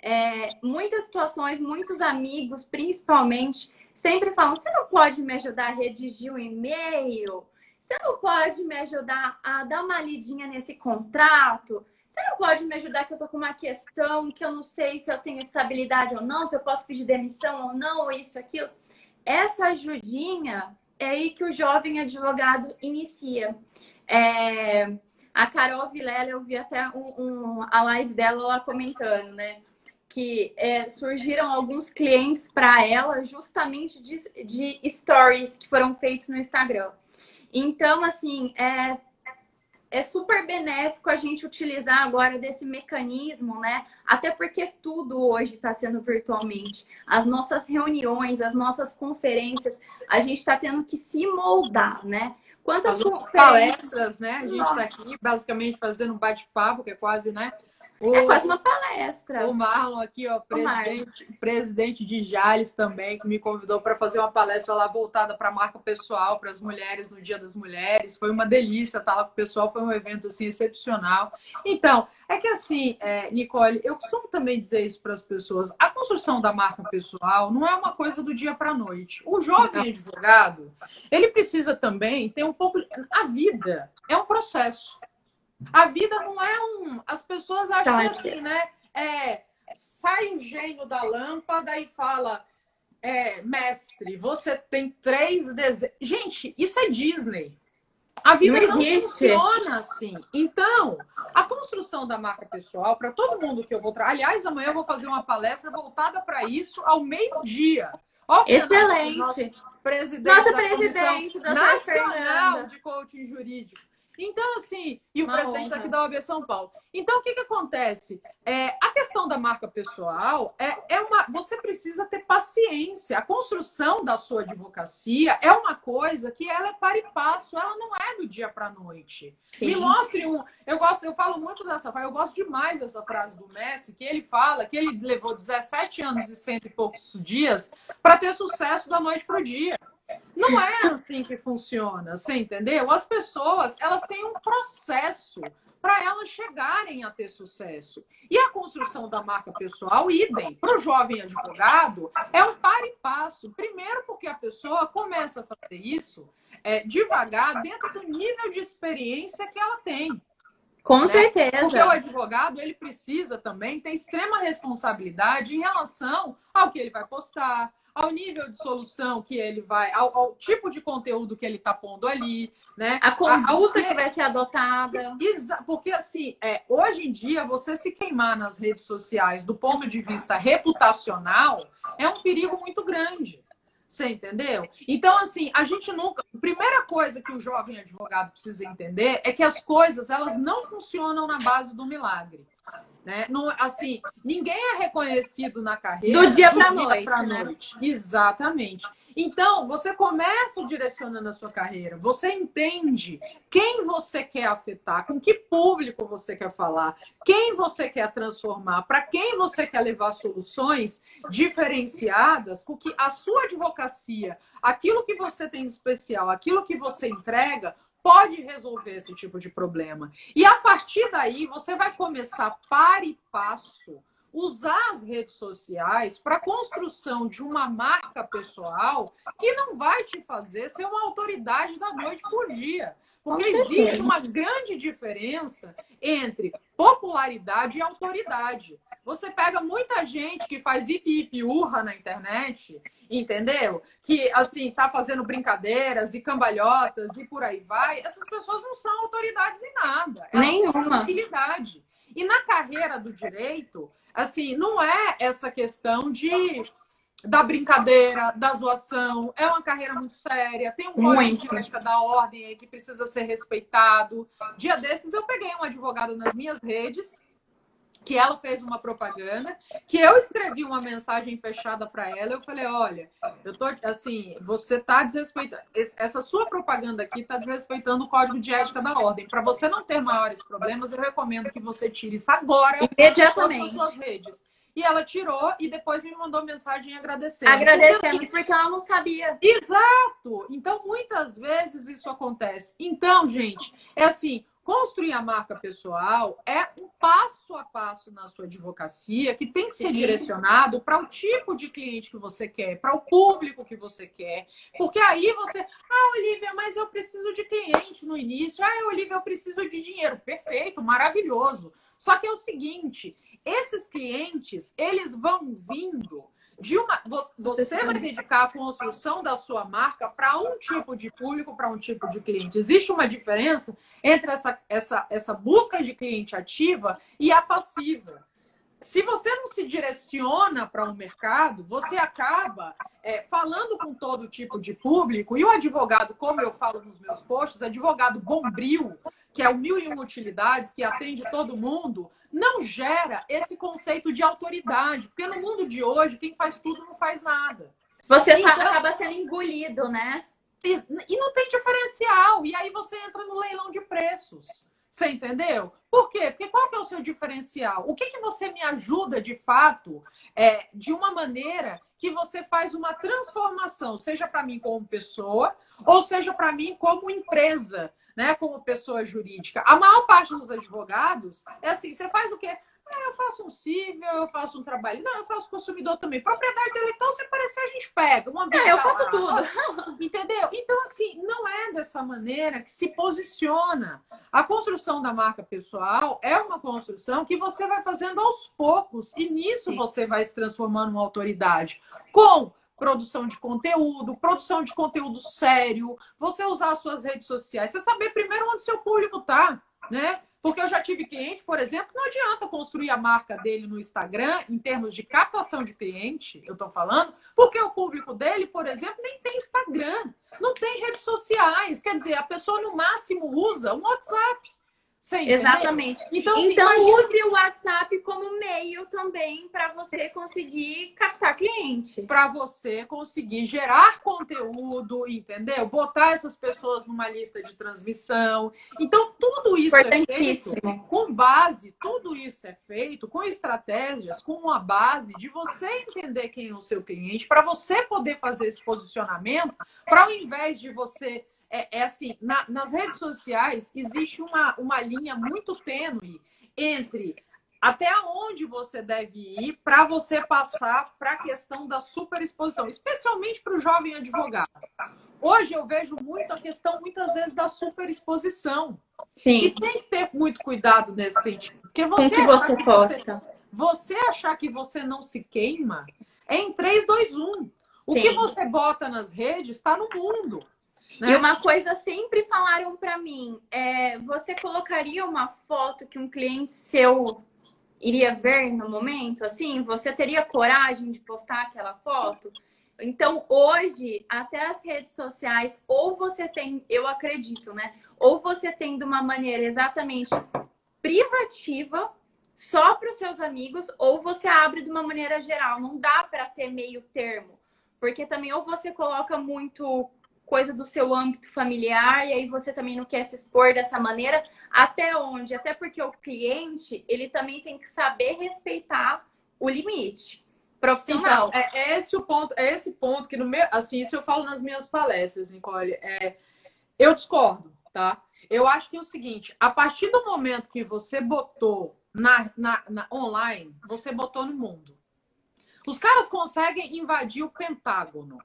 [SPEAKER 3] É, muitas situações, muitos amigos, principalmente, sempre falam: você não pode me ajudar a redigir um e-mail? Você não pode me ajudar a dar uma lidinha nesse contrato? Você não pode me ajudar que eu tô com uma questão que eu não sei se eu tenho estabilidade ou não, se eu posso pedir demissão ou não, ou isso, aquilo. Essa ajudinha é aí que o jovem advogado inicia. É, a Carol Vilela, eu vi até um, um, a live dela lá comentando, né? Que é, surgiram alguns clientes para ela justamente de, de stories que foram feitos no Instagram. Então, assim, é, é super benéfico a gente utilizar agora desse mecanismo, né? Até porque tudo hoje está sendo virtualmente. As nossas reuniões, as nossas conferências, a gente está tendo que se moldar, né?
[SPEAKER 2] Quantas palestras, né? A gente está aqui basicamente fazendo um bate-papo, que é quase, né?
[SPEAKER 3] O, é quase uma palestra.
[SPEAKER 2] O Marlon aqui, ó, presidente, presidente de Jales também, que me convidou para fazer uma palestra lá voltada para a marca pessoal, para as mulheres no Dia das Mulheres. Foi uma delícia estar lá com o pessoal, foi um evento assim excepcional. Então, é que assim, é, Nicole, eu costumo também dizer isso para as pessoas. A construção da marca pessoal não é uma coisa do dia para a noite. O jovem advogado, ele precisa também ter um pouco. A vida é um processo. A vida não é um. As pessoas acham tá, assim, né? É, sai o gênio da lâmpada e fala. É, mestre, você tem três desejos. Gente, isso é Disney. A vida não, não funciona assim. Então, a construção da marca pessoal, para todo mundo que eu vou. Aliás, amanhã eu vou fazer uma palestra voltada para isso ao meio-dia.
[SPEAKER 3] Excelente. Nosso
[SPEAKER 2] presidente Nossa presidente nacional de coaching jurídico. Então, assim, e o Uma presidente honra. aqui da OAB São Paulo. Então, o que, que acontece? É, a questão da marca pessoal é, é uma. Você precisa ter paciência. A construção da sua advocacia é uma coisa que ela é para e passo, ela não é do dia para a noite. Sim. Me mostre um. Eu gosto, eu falo muito dessa frase, eu gosto demais dessa frase do Messi, que ele fala que ele levou 17 anos e cento e poucos dias para ter sucesso da noite para o dia. Não é assim que funciona, você entendeu? As pessoas, elas têm um processo para elas chegarem a ter sucesso. E a construção da marca pessoal, idem, para o jovem advogado, é um par e passo. Primeiro, porque a pessoa começa a fazer isso é, devagar, dentro do nível de experiência que ela tem.
[SPEAKER 3] Com né? certeza.
[SPEAKER 2] Porque o advogado, ele precisa também ter extrema responsabilidade em relação ao que ele vai postar, ao nível de solução que ele vai, ao, ao tipo de conteúdo que ele está pondo ali, né?
[SPEAKER 3] A conduta a, que vai ser adotada.
[SPEAKER 2] Porque, assim, é, hoje em dia, você se queimar nas redes sociais do ponto de vista reputacional é um perigo muito grande. Você entendeu? Então, assim, a gente nunca. Primeira coisa que o jovem advogado precisa entender é que as coisas elas não funcionam na base do milagre. Né? Não, assim, ninguém é reconhecido na carreira
[SPEAKER 3] do dia para noite, né?
[SPEAKER 2] noite. Exatamente. Então, você começa direcionando a sua carreira, você entende quem você quer afetar, com que público você quer falar, quem você quer transformar, para quem você quer levar soluções diferenciadas, com que a sua advocacia, aquilo que você tem de especial, aquilo que você entrega, pode resolver esse tipo de problema. E a partir daí, você vai começar para e passo usar as redes sociais para a construção de uma marca pessoal que não vai te fazer ser uma autoridade da noite por dia. Porque existe uma grande diferença entre popularidade e autoridade. Você pega muita gente que faz ipi urra na internet, entendeu? Que, assim, tá fazendo brincadeiras e cambalhotas e por aí vai. Essas pessoas não são autoridades em nada.
[SPEAKER 3] Elas Nenhuma.
[SPEAKER 2] E na carreira do direito, assim, não é essa questão de da brincadeira, da zoação. É uma carreira muito séria. Tem um código de ética da ordem aí que precisa ser respeitado. Dia desses eu peguei um advogado nas minhas redes que ela fez uma propaganda, que eu escrevi uma mensagem fechada para ela. Eu falei: olha, eu tô assim, você tá desrespeitando. Essa sua propaganda aqui está desrespeitando o código de ética da ordem. Para você não ter maiores problemas, eu recomendo que você tire isso agora
[SPEAKER 3] imediatamente
[SPEAKER 2] das suas redes. E ela tirou e depois me mandou mensagem agradecendo.
[SPEAKER 3] Agradecendo, porque, assim, porque ela não sabia.
[SPEAKER 2] Exato! Então, muitas vezes isso acontece. Então, gente, é assim: Construir a marca pessoal é um passo a passo na sua advocacia que tem que ser Sim. direcionado para o tipo de cliente que você quer, para o público que você quer. Porque aí você, ah, Olivia, mas eu preciso de cliente no início. Ah, Olivia, eu preciso de dinheiro. Perfeito, maravilhoso. Só que é o seguinte, esses clientes, eles vão vindo de uma. Você vai dedicar a construção da sua marca para um tipo de público, para um tipo de cliente. Existe uma diferença entre essa, essa, essa busca de cliente ativa e a passiva. Se você não se direciona para um mercado, você acaba é, falando com todo tipo de público. E o advogado, como eu falo nos meus posts, advogado bombril, que é o mil e uma utilidades, que atende todo mundo, não gera esse conceito de autoridade. Porque no mundo de hoje, quem faz tudo não faz nada.
[SPEAKER 3] Você então, acaba sendo engolido, né?
[SPEAKER 2] E, não tem diferencial. E aí você entra no leilão de preços. Você entendeu? Por quê? Porque qual que é o seu diferencial? O que, que você me ajuda de fato é, de uma maneira que você faz uma transformação, seja para mim como pessoa, ou seja para mim como empresa né, como pessoa jurídica. A maior parte dos advogados é assim: você faz o quê? Ah, eu faço um civil, eu faço um trabalho. Não, eu faço consumidor também. Propriedade intelectual, se parecer, a gente pega. Um
[SPEAKER 3] é, eu faço tudo.
[SPEAKER 2] Entendeu? Então, assim, não é dessa maneira que se posiciona. A construção da marca pessoal é uma construção que você vai fazendo aos poucos. E nisso Sim. você vai se transformando uma autoridade. Com produção de conteúdo, produção de conteúdo sério, você usar as suas redes sociais, você saber primeiro onde seu público está, né? Porque eu já tive cliente, por exemplo, não adianta construir a marca dele no Instagram em termos de captação de cliente, eu estou falando, porque o público dele, por exemplo, nem tem Instagram, não tem redes sociais. Quer dizer, a pessoa no máximo usa um WhatsApp.
[SPEAKER 3] Exatamente. Então, então imagina... use o WhatsApp como meio também para você conseguir captar cliente.
[SPEAKER 2] Para você conseguir gerar conteúdo, entendeu? Botar essas pessoas numa lista de transmissão. Então, tudo isso é feito com base, tudo isso é feito com estratégias, com uma base de você entender quem é o seu cliente, para você poder fazer esse posicionamento, para ao invés de você é, é assim, na, nas redes sociais existe uma, uma linha muito tênue entre até onde você deve ir para você passar para a questão da superexposição, especialmente para o jovem advogado. Hoje eu vejo muito a questão, muitas vezes, da superexposição. Sim. E tem que ter muito cuidado nesse sentido. Porque você,
[SPEAKER 3] que você posta.
[SPEAKER 2] Você, você achar que você não se queima é em 3, 2, 1. O Sim. que você bota nas redes está no mundo.
[SPEAKER 3] Né? E uma coisa sempre falaram para mim, é, você colocaria uma foto que um cliente seu iria ver no momento? Assim, você teria coragem de postar aquela foto? Então, hoje, até as redes sociais, ou você tem, eu acredito, né? Ou você tem de uma maneira exatamente privativa, só para os seus amigos, ou você abre de uma maneira geral. Não dá para ter meio termo. Porque também, ou você coloca muito coisa do seu âmbito familiar e aí você também não quer se expor dessa maneira. Até onde? Até porque o cliente, ele também tem que saber respeitar o limite profissional.
[SPEAKER 2] Então, é, é esse o ponto, é esse ponto que no meu, assim, isso eu falo nas minhas palestras, Nicole, é, eu discordo, tá? Eu acho que é o seguinte, a partir do momento que você botou na, na, na online, você botou no mundo. Os caras conseguem invadir o Pentágono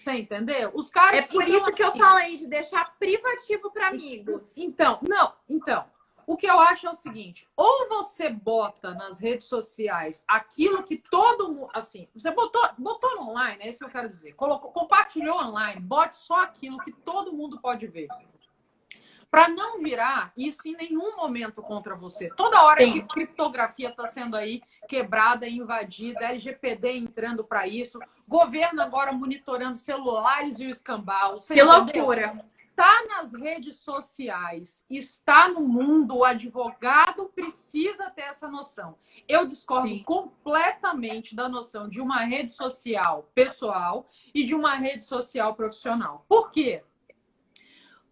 [SPEAKER 2] você entendeu?
[SPEAKER 3] Os caras. É por isso que assim, eu falei de deixar privativo para amigos.
[SPEAKER 2] Então, não, então. O que eu acho é o seguinte: ou você bota nas redes sociais aquilo que todo mundo. Assim, você botou, botou no online, é isso que eu quero dizer. Colocou, compartilhou online, bote só aquilo que todo mundo pode ver para não virar isso em nenhum momento contra você. Toda hora Sim. que criptografia está sendo aí quebrada, invadida, LGPD entrando para isso, governo agora monitorando celulares e o escambau.
[SPEAKER 3] que loucura!
[SPEAKER 2] está nas redes sociais, está no mundo, o advogado precisa ter essa noção. Eu discordo Sim. completamente da noção de uma rede social pessoal e de uma rede social profissional. Por quê?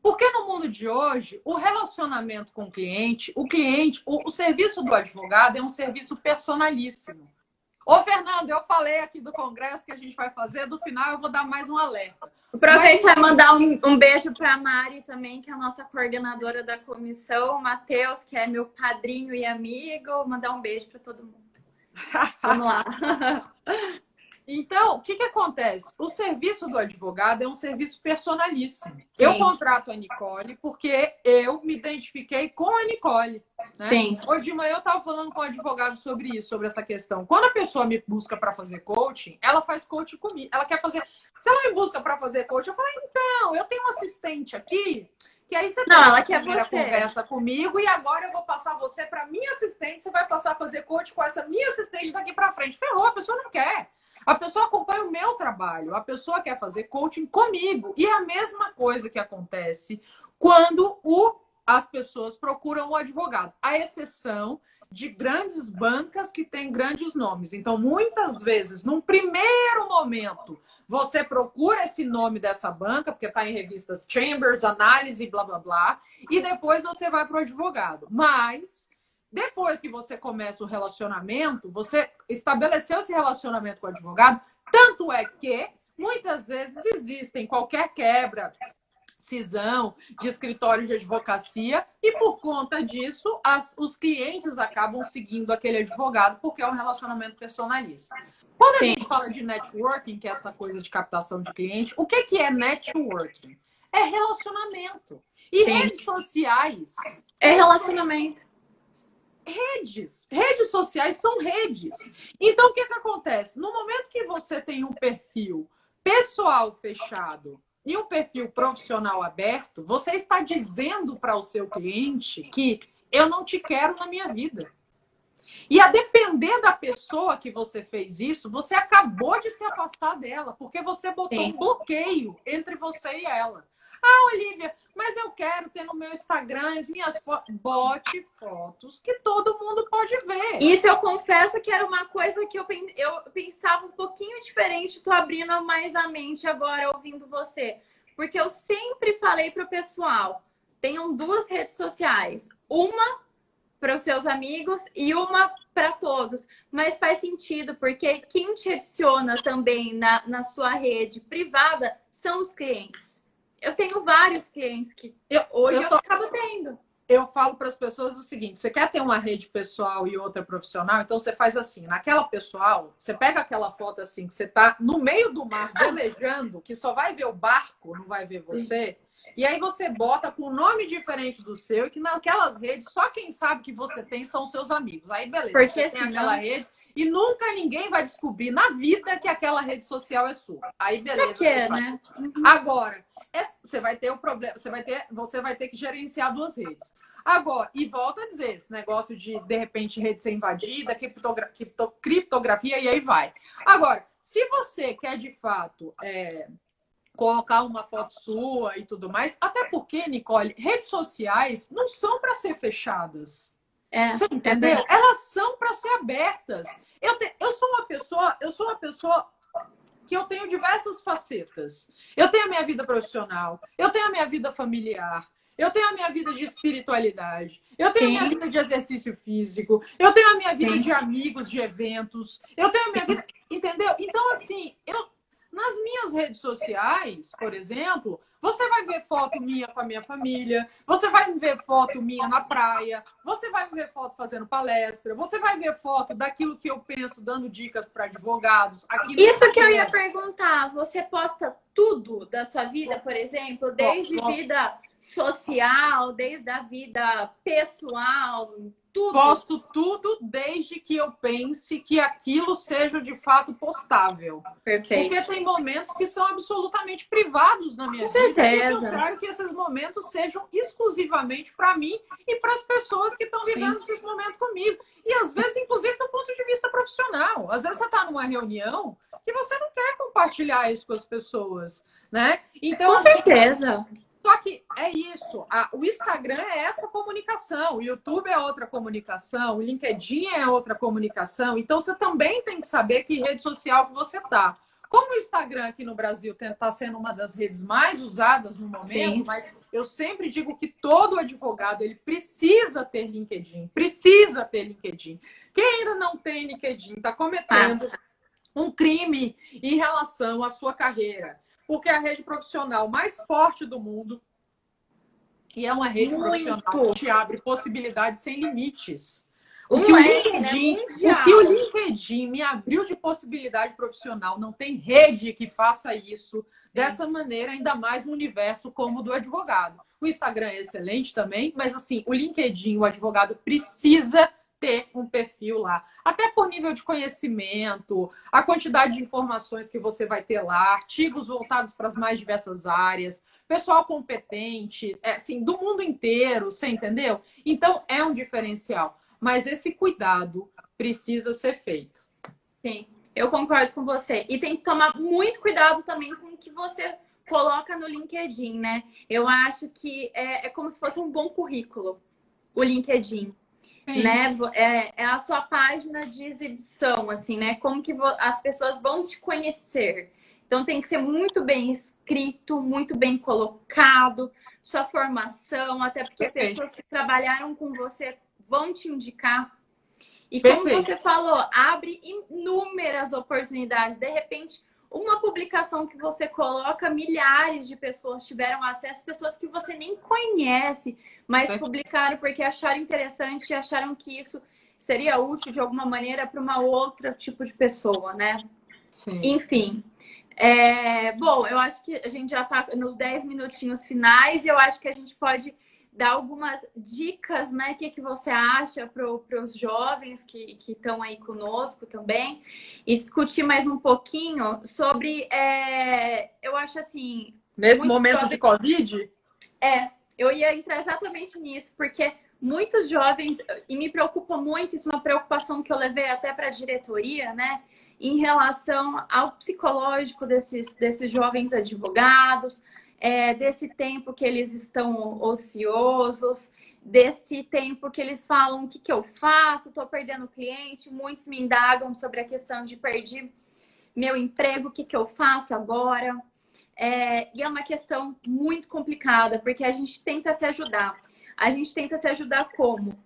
[SPEAKER 2] Porque no mundo de hoje, o relacionamento com o cliente, o cliente, o, o serviço do advogado é um serviço personalíssimo. Ô, Fernando, eu falei aqui do congresso que a gente vai fazer, do final eu vou dar mais um alerta.
[SPEAKER 3] Aproveitar e mandar um, um beijo para a Mari também, que é a nossa coordenadora da comissão, o Matheus, que é meu padrinho e amigo. Mandar um beijo para todo mundo. Vamos lá.
[SPEAKER 2] Então, o que, que acontece? O serviço do advogado é um serviço personalíssimo. Sim. Eu contrato a Nicole porque eu me identifiquei com a Nicole. Né? Sim. Hoje de manhã eu estava falando com o um advogado sobre isso, sobre essa questão. Quando a pessoa me busca para fazer coaching, ela faz coaching comigo. Ela quer fazer. Se ela me busca para fazer coaching, eu falo, então, eu tenho um assistente aqui que aí você
[SPEAKER 3] não, ela quer você.
[SPEAKER 2] conversa comigo e agora eu vou passar você para minha assistente, você vai passar a fazer coach com essa minha assistente daqui para frente. Ferrou, a pessoa não quer. A pessoa acompanha o meu trabalho, a pessoa quer fazer coaching comigo. E é a mesma coisa que acontece quando o, as pessoas procuram o advogado. A exceção de grandes bancas que têm grandes nomes. Então, muitas vezes, num primeiro momento, você procura esse nome dessa banca, porque está em revistas Chambers, Análise, blá blá blá, e depois você vai para o advogado. Mas depois que você começa o relacionamento, você estabeleceu esse relacionamento com o advogado, tanto é que muitas vezes existem qualquer quebra, cisão de escritório de advocacia e por conta disso as, os clientes acabam seguindo aquele advogado porque é um relacionamento personalista. Quando Sim. a gente fala de networking, que é essa coisa de captação de cliente, o que, que é networking? É relacionamento. E Sim. redes sociais.
[SPEAKER 3] É relacionamento
[SPEAKER 2] redes. Redes sociais são redes. Então, o que, que acontece? No momento que você tem um perfil pessoal fechado e um perfil profissional aberto, você está dizendo para o seu cliente que eu não te quero na minha vida. E a depender da pessoa que você fez isso, você acabou de se afastar dela, porque você botou Sim. um bloqueio entre você e ela. Ah, Olivia, mas eu quero ter no meu Instagram as minhas fotos. Bote fotos que todo mundo pode ver.
[SPEAKER 3] Isso eu confesso que era uma coisa que eu, eu pensava um pouquinho diferente. Tô abrindo mais a mente agora ouvindo você. Porque eu sempre falei pro pessoal: tenham duas redes sociais. Uma para os seus amigos e uma para todos. Mas faz sentido, porque quem te adiciona também na, na sua rede privada são os clientes. Eu tenho vários clientes que eu, hoje eu, só, eu acabo tendo.
[SPEAKER 2] Eu falo para as pessoas o seguinte: você quer ter uma rede pessoal e outra profissional? Então você faz assim: naquela pessoal, você pega aquela foto assim, que você está no meio do mar velejando, que só vai ver o barco, não vai ver você. E aí você bota com um nome diferente do seu e que naquelas redes só quem sabe que você tem são seus amigos. Aí beleza,
[SPEAKER 3] Porque
[SPEAKER 2] você
[SPEAKER 3] tem
[SPEAKER 2] aquela rede e nunca ninguém vai descobrir na vida que aquela rede social é sua. Aí beleza.
[SPEAKER 3] Que é, né?
[SPEAKER 2] Uhum. Agora, é, você vai ter o problema, você vai ter, você vai ter que gerenciar duas redes. Agora, e volta a dizer, esse negócio de, de repente, rede ser invadida, criptogra criptografia, e aí vai. Agora, se você quer de fato é, colocar uma foto sua e tudo mais, até porque, Nicole, redes sociais não são para ser fechadas. É, você entendeu? É Elas são para ser abertas. Eu, te, eu sou uma pessoa, eu sou uma pessoa que eu tenho diversas facetas. Eu tenho a minha vida profissional, eu tenho a minha vida familiar, eu tenho a minha vida de espiritualidade, eu tenho Sim. a minha vida de exercício físico, eu tenho a minha vida Sim. de amigos, de eventos, eu tenho a minha vida. Entendeu? Então, assim, eu, nas minhas redes sociais, por exemplo, você vai ver foto minha com a minha família, você vai ver foto minha na praia, você vai ver foto fazendo palestra, você vai ver foto daquilo que eu penso dando dicas para advogados.
[SPEAKER 3] Isso que eu ia perguntar, você posta tudo da sua vida, por exemplo, desde vida social, desde a vida pessoal, tudo.
[SPEAKER 2] Posto tudo desde que eu pense que aquilo seja de fato postável.
[SPEAKER 3] Perfeito.
[SPEAKER 2] Porque tem momentos que são absolutamente privados na minha
[SPEAKER 3] Com vida.
[SPEAKER 2] Certeza. Eu quero que esses momentos sejam exclusivamente para mim e para as pessoas que estão vivendo Sim. esses momentos comigo. E às vezes, inclusive, do ponto de vista profissional. Às vezes você está numa reunião que você não quer compartilhar isso com as pessoas, né?
[SPEAKER 3] Então, com assim, certeza.
[SPEAKER 2] Só que é isso. A, o Instagram é essa comunicação, o YouTube é outra comunicação, o LinkedIn é outra comunicação. Então você também tem que saber que rede social que você está. Como o Instagram aqui no Brasil está sendo uma das redes mais usadas no momento, Sim. mas eu sempre digo que todo advogado ele precisa ter LinkedIn, precisa ter LinkedIn. Quem ainda não tem LinkedIn está cometendo Nossa. um crime em relação à sua carreira, porque é a rede profissional mais forte do mundo e é uma rede Muito. profissional que te abre possibilidades sem limites. O que, o, é, LinkedIn, né? o que o LinkedIn me abriu de possibilidade profissional, não tem rede que faça isso dessa maneira, ainda mais no universo como o do advogado. O Instagram é excelente também, mas assim, o LinkedIn, o advogado precisa ter um perfil lá, até por nível de conhecimento, a quantidade de informações que você vai ter lá, artigos voltados para as mais diversas áreas, pessoal competente, assim, do mundo inteiro, você entendeu? Então é um diferencial mas esse cuidado precisa ser feito.
[SPEAKER 3] Sim, eu concordo com você. E tem que tomar muito cuidado também com o que você coloca no LinkedIn, né? Eu acho que é, é como se fosse um bom currículo, o LinkedIn. Sim. Né? É, é, a sua página de exibição, assim, né? Como que as pessoas vão te conhecer. Então tem que ser muito bem escrito, muito bem colocado, sua formação, até porque pessoas que trabalharam com você vão te indicar. E como Perfeito. você falou, abre inúmeras oportunidades. De repente, uma publicação que você coloca, milhares de pessoas tiveram acesso, pessoas que você nem conhece, mas publicaram porque acharam interessante e acharam que isso seria útil de alguma maneira para uma outra tipo de pessoa, né? Sim. Enfim. É... Bom, eu acho que a gente já está nos 10 minutinhos finais e eu acho que a gente pode dar algumas dicas, né? O que, que você acha para os jovens que estão aí conosco também e discutir mais um pouquinho sobre. É, eu acho assim.
[SPEAKER 2] Nesse momento jovens, de Covid?
[SPEAKER 3] É, eu ia entrar exatamente nisso, porque muitos jovens, e me preocupa muito, isso é uma preocupação que eu levei até para a diretoria, né? Em relação ao psicológico desses, desses jovens advogados, é, desse tempo que eles estão ociosos, desse tempo que eles falam o que, que eu faço, estou perdendo cliente. Muitos me indagam sobre a questão de perder meu emprego, o que, que eu faço agora. É, e é uma questão muito complicada, porque a gente tenta se ajudar. A gente tenta se ajudar como?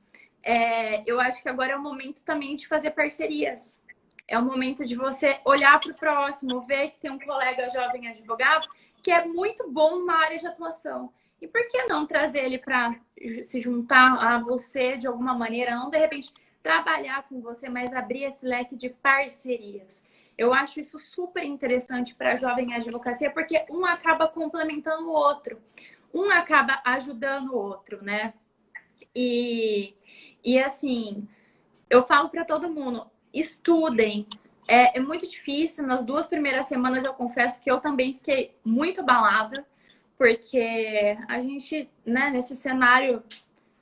[SPEAKER 3] É, eu acho que agora é o momento também de fazer parcerias. É o momento de você olhar para o próximo, ver que tem um colega jovem advogado que é muito bom numa área de atuação. E por que não trazer ele para se juntar a você de alguma maneira? Não, de repente, trabalhar com você, mas abrir esse leque de parcerias. Eu acho isso super interessante para a jovem advocacia, porque um acaba complementando o outro, um acaba ajudando o outro, né? E, e assim, eu falo para todo mundo: estudem, é, é, muito difícil. Nas duas primeiras semanas, eu confesso que eu também fiquei muito abalada, porque a gente, né, nesse cenário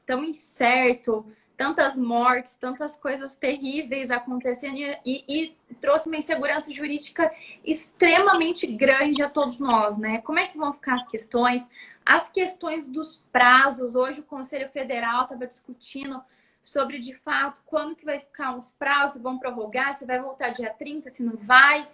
[SPEAKER 3] tão incerto, tantas mortes, tantas coisas terríveis acontecendo e, e, trouxe uma insegurança jurídica extremamente grande a todos nós, né? Como é que vão ficar as questões? As questões dos prazos. Hoje o Conselho Federal estava discutindo sobre de fato quando que vai ficar os prazos, vão prorrogar, se vai voltar dia 30, se não vai.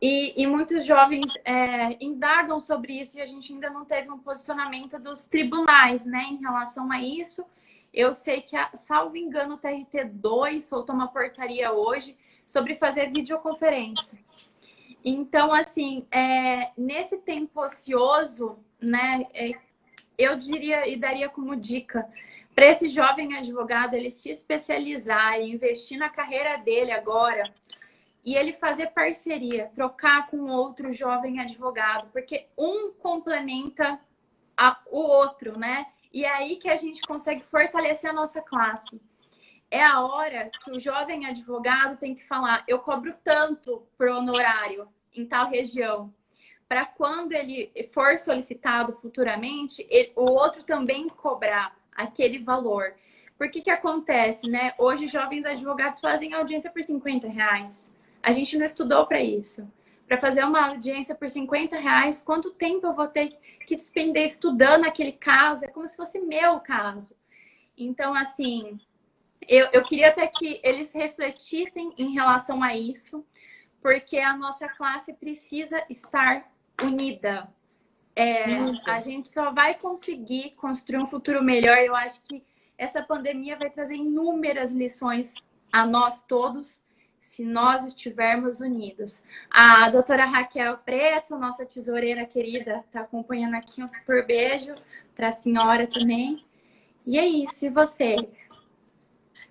[SPEAKER 3] E, e muitos jovens é, indagam sobre isso e a gente ainda não teve um posicionamento dos tribunais né, em relação a isso. Eu sei que, a, salvo engano, o TRT2 soltou uma portaria hoje sobre fazer videoconferência. Então, assim, é, nesse tempo ocioso, né, é, eu diria e daria como dica para esse jovem advogado ele se especializar e investir na carreira dele agora e ele fazer parceria, trocar com outro jovem advogado, porque um complementa a, o outro, né? E é aí que a gente consegue fortalecer a nossa classe. É a hora que o jovem advogado tem que falar: eu cobro tanto por honorário em tal região. Para quando ele for solicitado futuramente, ele, o outro também cobrar aquele valor. Por que que acontece, né? Hoje jovens advogados fazem audiência por 50 reais. A gente não estudou para isso. para fazer uma audiência por 50 reais, quanto tempo eu vou ter que despender estudando aquele caso? É como se fosse meu caso. Então, assim, eu, eu queria até que eles refletissem em relação a isso, porque a nossa classe precisa estar unida. É, a gente só vai conseguir construir um futuro melhor. Eu acho que essa pandemia vai trazer inúmeras lições a nós todos se nós estivermos unidos. A doutora Raquel Preto, nossa tesoureira querida, está acompanhando aqui. Um super beijo para a senhora também. E é isso. E você?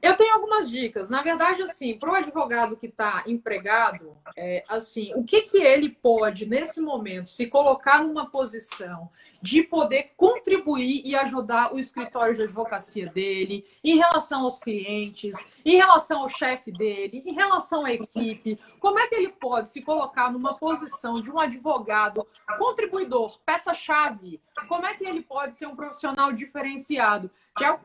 [SPEAKER 2] Eu tenho algumas dicas. Na verdade, assim, para o advogado que está empregado, é, assim, o que, que ele pode, nesse momento, se colocar numa posição de poder contribuir e ajudar o escritório de advocacia dele, em relação aos clientes, em relação ao chefe dele, em relação à equipe, como é que ele pode se colocar numa posição de um advogado contribuidor, peça-chave? Como é que ele pode ser um profissional diferenciado?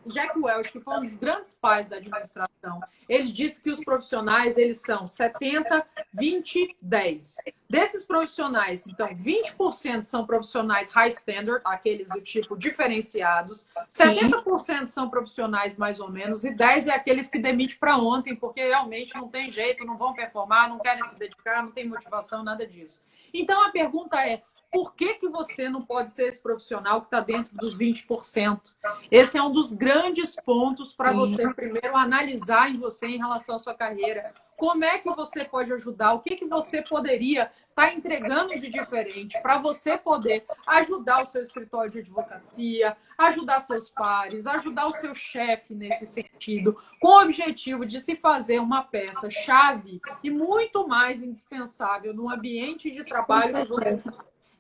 [SPEAKER 2] Jack Welch, que foi um dos grandes pais da administração, ele disse que os profissionais eles são 70, 20, 10. Desses profissionais, então, 20% são profissionais high standard, aqueles do tipo diferenciados, 70% são profissionais mais ou menos, e 10 é aqueles que demite para ontem, porque realmente não tem jeito, não vão performar, não querem se dedicar, não tem motivação, nada disso. Então a pergunta é: por que, que você não pode ser esse profissional que está dentro dos 20%? Esse é um dos grandes pontos para você primeiro analisar em você em relação à sua carreira. Como é que você pode ajudar? O que, que você poderia estar tá entregando de diferente para você poder ajudar o seu escritório de advocacia, ajudar seus pares, ajudar o seu chefe nesse sentido, com o objetivo de se fazer uma peça chave e muito mais indispensável no ambiente de trabalho que você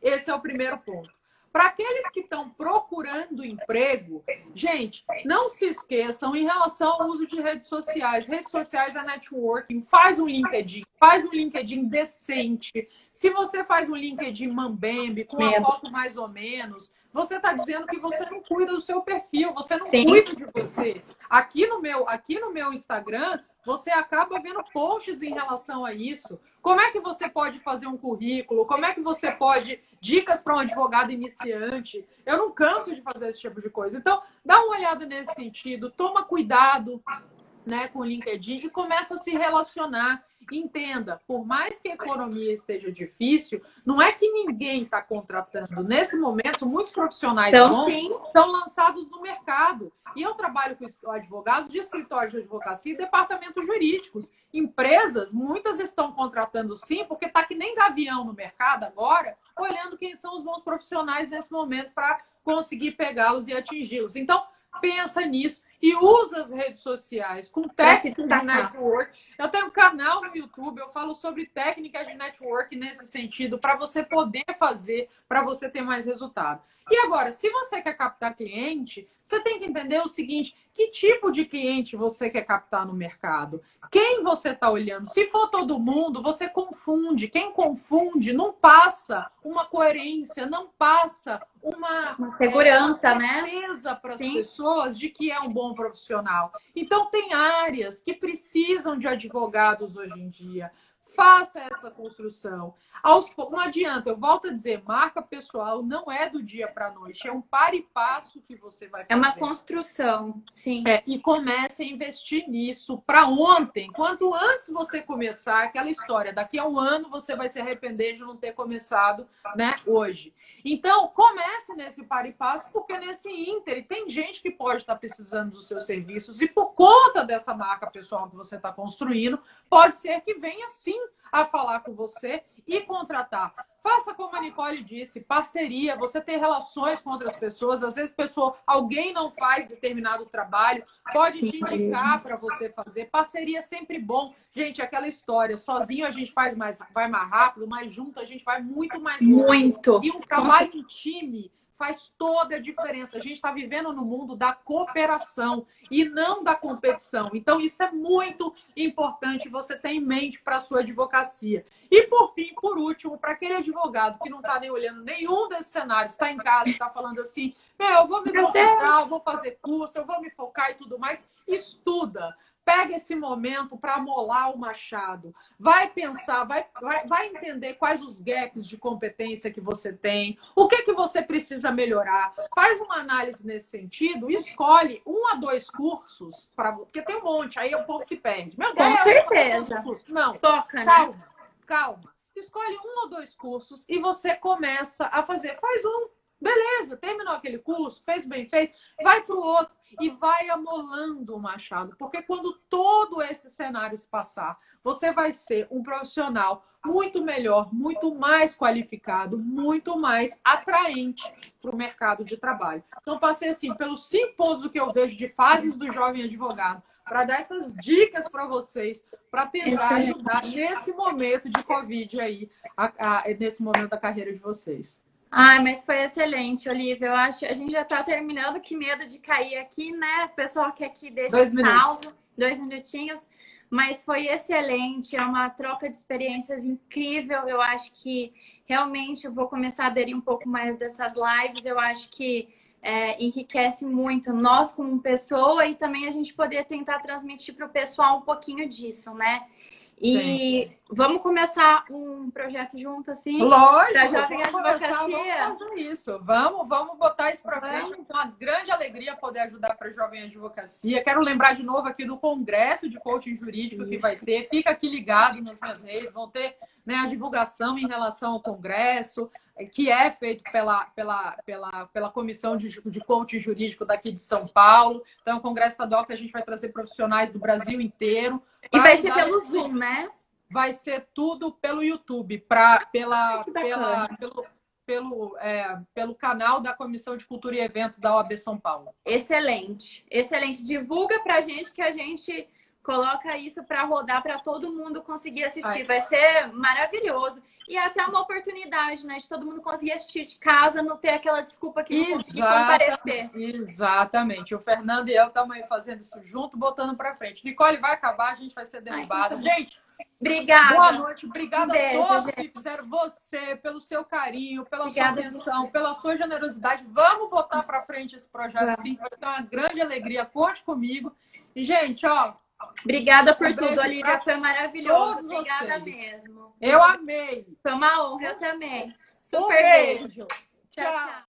[SPEAKER 2] esse é o primeiro ponto. Para aqueles que estão procurando emprego, gente, não se esqueçam em relação ao uso de redes sociais. Redes sociais é networking. Faz um LinkedIn, faz um LinkedIn decente. Se você faz um LinkedIn mambembe, com uma foto mais ou menos, você está dizendo que você não cuida do seu perfil, você não Sim. cuida de você. Aqui no meu, aqui no meu Instagram, você acaba vendo posts em relação a isso. Como é que você pode fazer um currículo? Como é que você pode dicas para um advogado iniciante? Eu não canso de fazer esse tipo de coisa. Então, dá uma olhada nesse sentido, toma cuidado, né, com o LinkedIn e começa a se relacionar. Entenda, por mais que a economia esteja difícil, não é que ninguém está contratando. Nesse momento, muitos profissionais então, bons sim. são lançados no mercado. E eu trabalho com advogados de escritórios de advocacia e departamentos jurídicos. Empresas, muitas estão contratando sim, porque está que nem gavião no mercado agora, olhando quem são os bons profissionais nesse momento para conseguir pegá-los e atingi-los. Então, pensa nisso e usa as redes sociais com técnicas de network. Eu tenho um canal no YouTube, eu falo sobre técnicas de network nesse sentido, para você poder fazer, para você ter mais resultado. E agora, se você quer captar cliente, você tem que entender o seguinte: que tipo de cliente você quer captar no mercado? Quem você está olhando? Se for todo mundo, você confunde. Quem confunde não passa uma coerência, não passa uma,
[SPEAKER 3] uma segurança,
[SPEAKER 2] é,
[SPEAKER 3] uma
[SPEAKER 2] né? certeza para as pessoas de que é um bom profissional. Então, tem áreas que precisam de advogados hoje em dia. Faça essa construção. Aos, não adianta, eu volto a dizer, marca pessoal não é do dia para a noite, é um par e passo que você vai fazer.
[SPEAKER 3] É uma construção, sim.
[SPEAKER 2] É, e comece a investir nisso para ontem. Quanto antes você começar, aquela história, daqui a um ano você vai se arrepender de não ter começado né, hoje. Então, comece nesse par e passo, porque nesse Inter tem gente que pode estar precisando dos seus serviços e por conta dessa marca pessoal que você está construindo, pode ser que venha sim a falar com você e contratar. Faça como a Nicole disse, parceria, você ter relações com outras pessoas. Às vezes, pessoa, alguém não faz determinado trabalho, pode Sim, te indicar para você fazer. Parceria é sempre bom. Gente, aquela história, sozinho a gente faz mais, vai mais rápido, mas junto a gente vai muito mais
[SPEAKER 3] longe. Muito.
[SPEAKER 2] E um trabalho Nossa. em time faz toda a diferença. A gente está vivendo no mundo da cooperação e não da competição. Então, isso é muito importante você ter em mente para a sua advocacia. E, por fim, por último, para aquele advogado que não está nem olhando nenhum desses cenários, está em casa, está falando assim: eu vou me concentrar, eu vou fazer curso, eu vou me focar e tudo mais, estuda Pega esse momento para molar o machado. Vai pensar, vai, vai, vai entender quais os gaps de competência que você tem, o que, que você precisa melhorar. Faz uma análise nesse sentido, escolhe um a dois cursos, pra, porque tem um monte, aí o povo se perde.
[SPEAKER 3] Meu Deus, Com certeza.
[SPEAKER 2] Não,
[SPEAKER 3] foca, né?
[SPEAKER 2] Calma, calma. Escolhe um ou dois cursos e você começa a fazer. Faz um, Beleza, terminou aquele curso, fez bem feito, vai para o outro e vai amolando o machado, porque quando todo esse cenário se passar, você vai ser um profissional muito melhor, muito mais qualificado, muito mais atraente para o mercado de trabalho. Então, passei assim pelos cinco pontos que eu vejo de fases do jovem advogado para dar essas dicas para vocês, para tentar ajudar nesse momento de Covid aí, a, a, nesse momento da carreira de vocês.
[SPEAKER 3] Ai, mas foi excelente, Olivia. Eu acho a gente já está terminando. Que medo de cair aqui, né? O pessoal que aqui deixa dois salvo, minutos. dois minutinhos. Mas foi excelente, é uma troca de experiências incrível. Eu acho que realmente eu vou começar a aderir um pouco mais dessas lives. Eu acho que é, enriquece muito nós como pessoa e também a gente poder tentar transmitir para o pessoal um pouquinho disso, né? E Sim. Vamos começar um projeto junto, assim?
[SPEAKER 2] Lógico, pra Jovem vamos Advocacia. vamos fazer isso. Vamos, vamos botar isso para frente. É uma grande alegria poder ajudar para a Jovem Advocacia. Quero lembrar de novo aqui do Congresso de Coaching Jurídico isso. que vai ter. Fica aqui ligado nas minhas redes. Vão ter né, a divulgação em relação ao Congresso, que é feito pela, pela, pela, pela Comissão de, de Coaching Jurídico daqui de São Paulo. Então, é um Congresso estadual que a gente vai trazer profissionais do Brasil inteiro.
[SPEAKER 3] E vai ser pelo Zoom, né?
[SPEAKER 2] Vai ser tudo pelo YouTube, pra, pela, pela, pelo, pelo, é, pelo canal da Comissão de Cultura e Evento da OAB São Paulo.
[SPEAKER 3] Excelente, excelente. Divulga pra gente que a gente coloca isso para rodar para todo mundo conseguir assistir. Vai ser maravilhoso. E até uma oportunidade, né? De todo mundo conseguir assistir de casa, não ter aquela desculpa que não conseguir comparecer.
[SPEAKER 2] Exatamente. O Fernando e eu estamos aí fazendo isso junto, botando para frente. Nicole vai acabar, a gente vai ser derrubado. Gente,
[SPEAKER 3] Obrigada.
[SPEAKER 2] Boa noite. Obrigada um beijo, a todos gente. que fizeram você, pelo seu carinho, pela Obrigada sua atenção, pela sua generosidade. Vamos botar para frente esse projeto sim, vai ser uma grande alegria. Conte comigo. E, gente, ó,
[SPEAKER 3] Obrigada por um tudo, Olivia. Foi maravilhoso. Obrigada vocês. mesmo.
[SPEAKER 2] Eu amei.
[SPEAKER 3] Foi uma honra, eu também.
[SPEAKER 2] Super um beijo. beijo.
[SPEAKER 3] Tchau, tchau.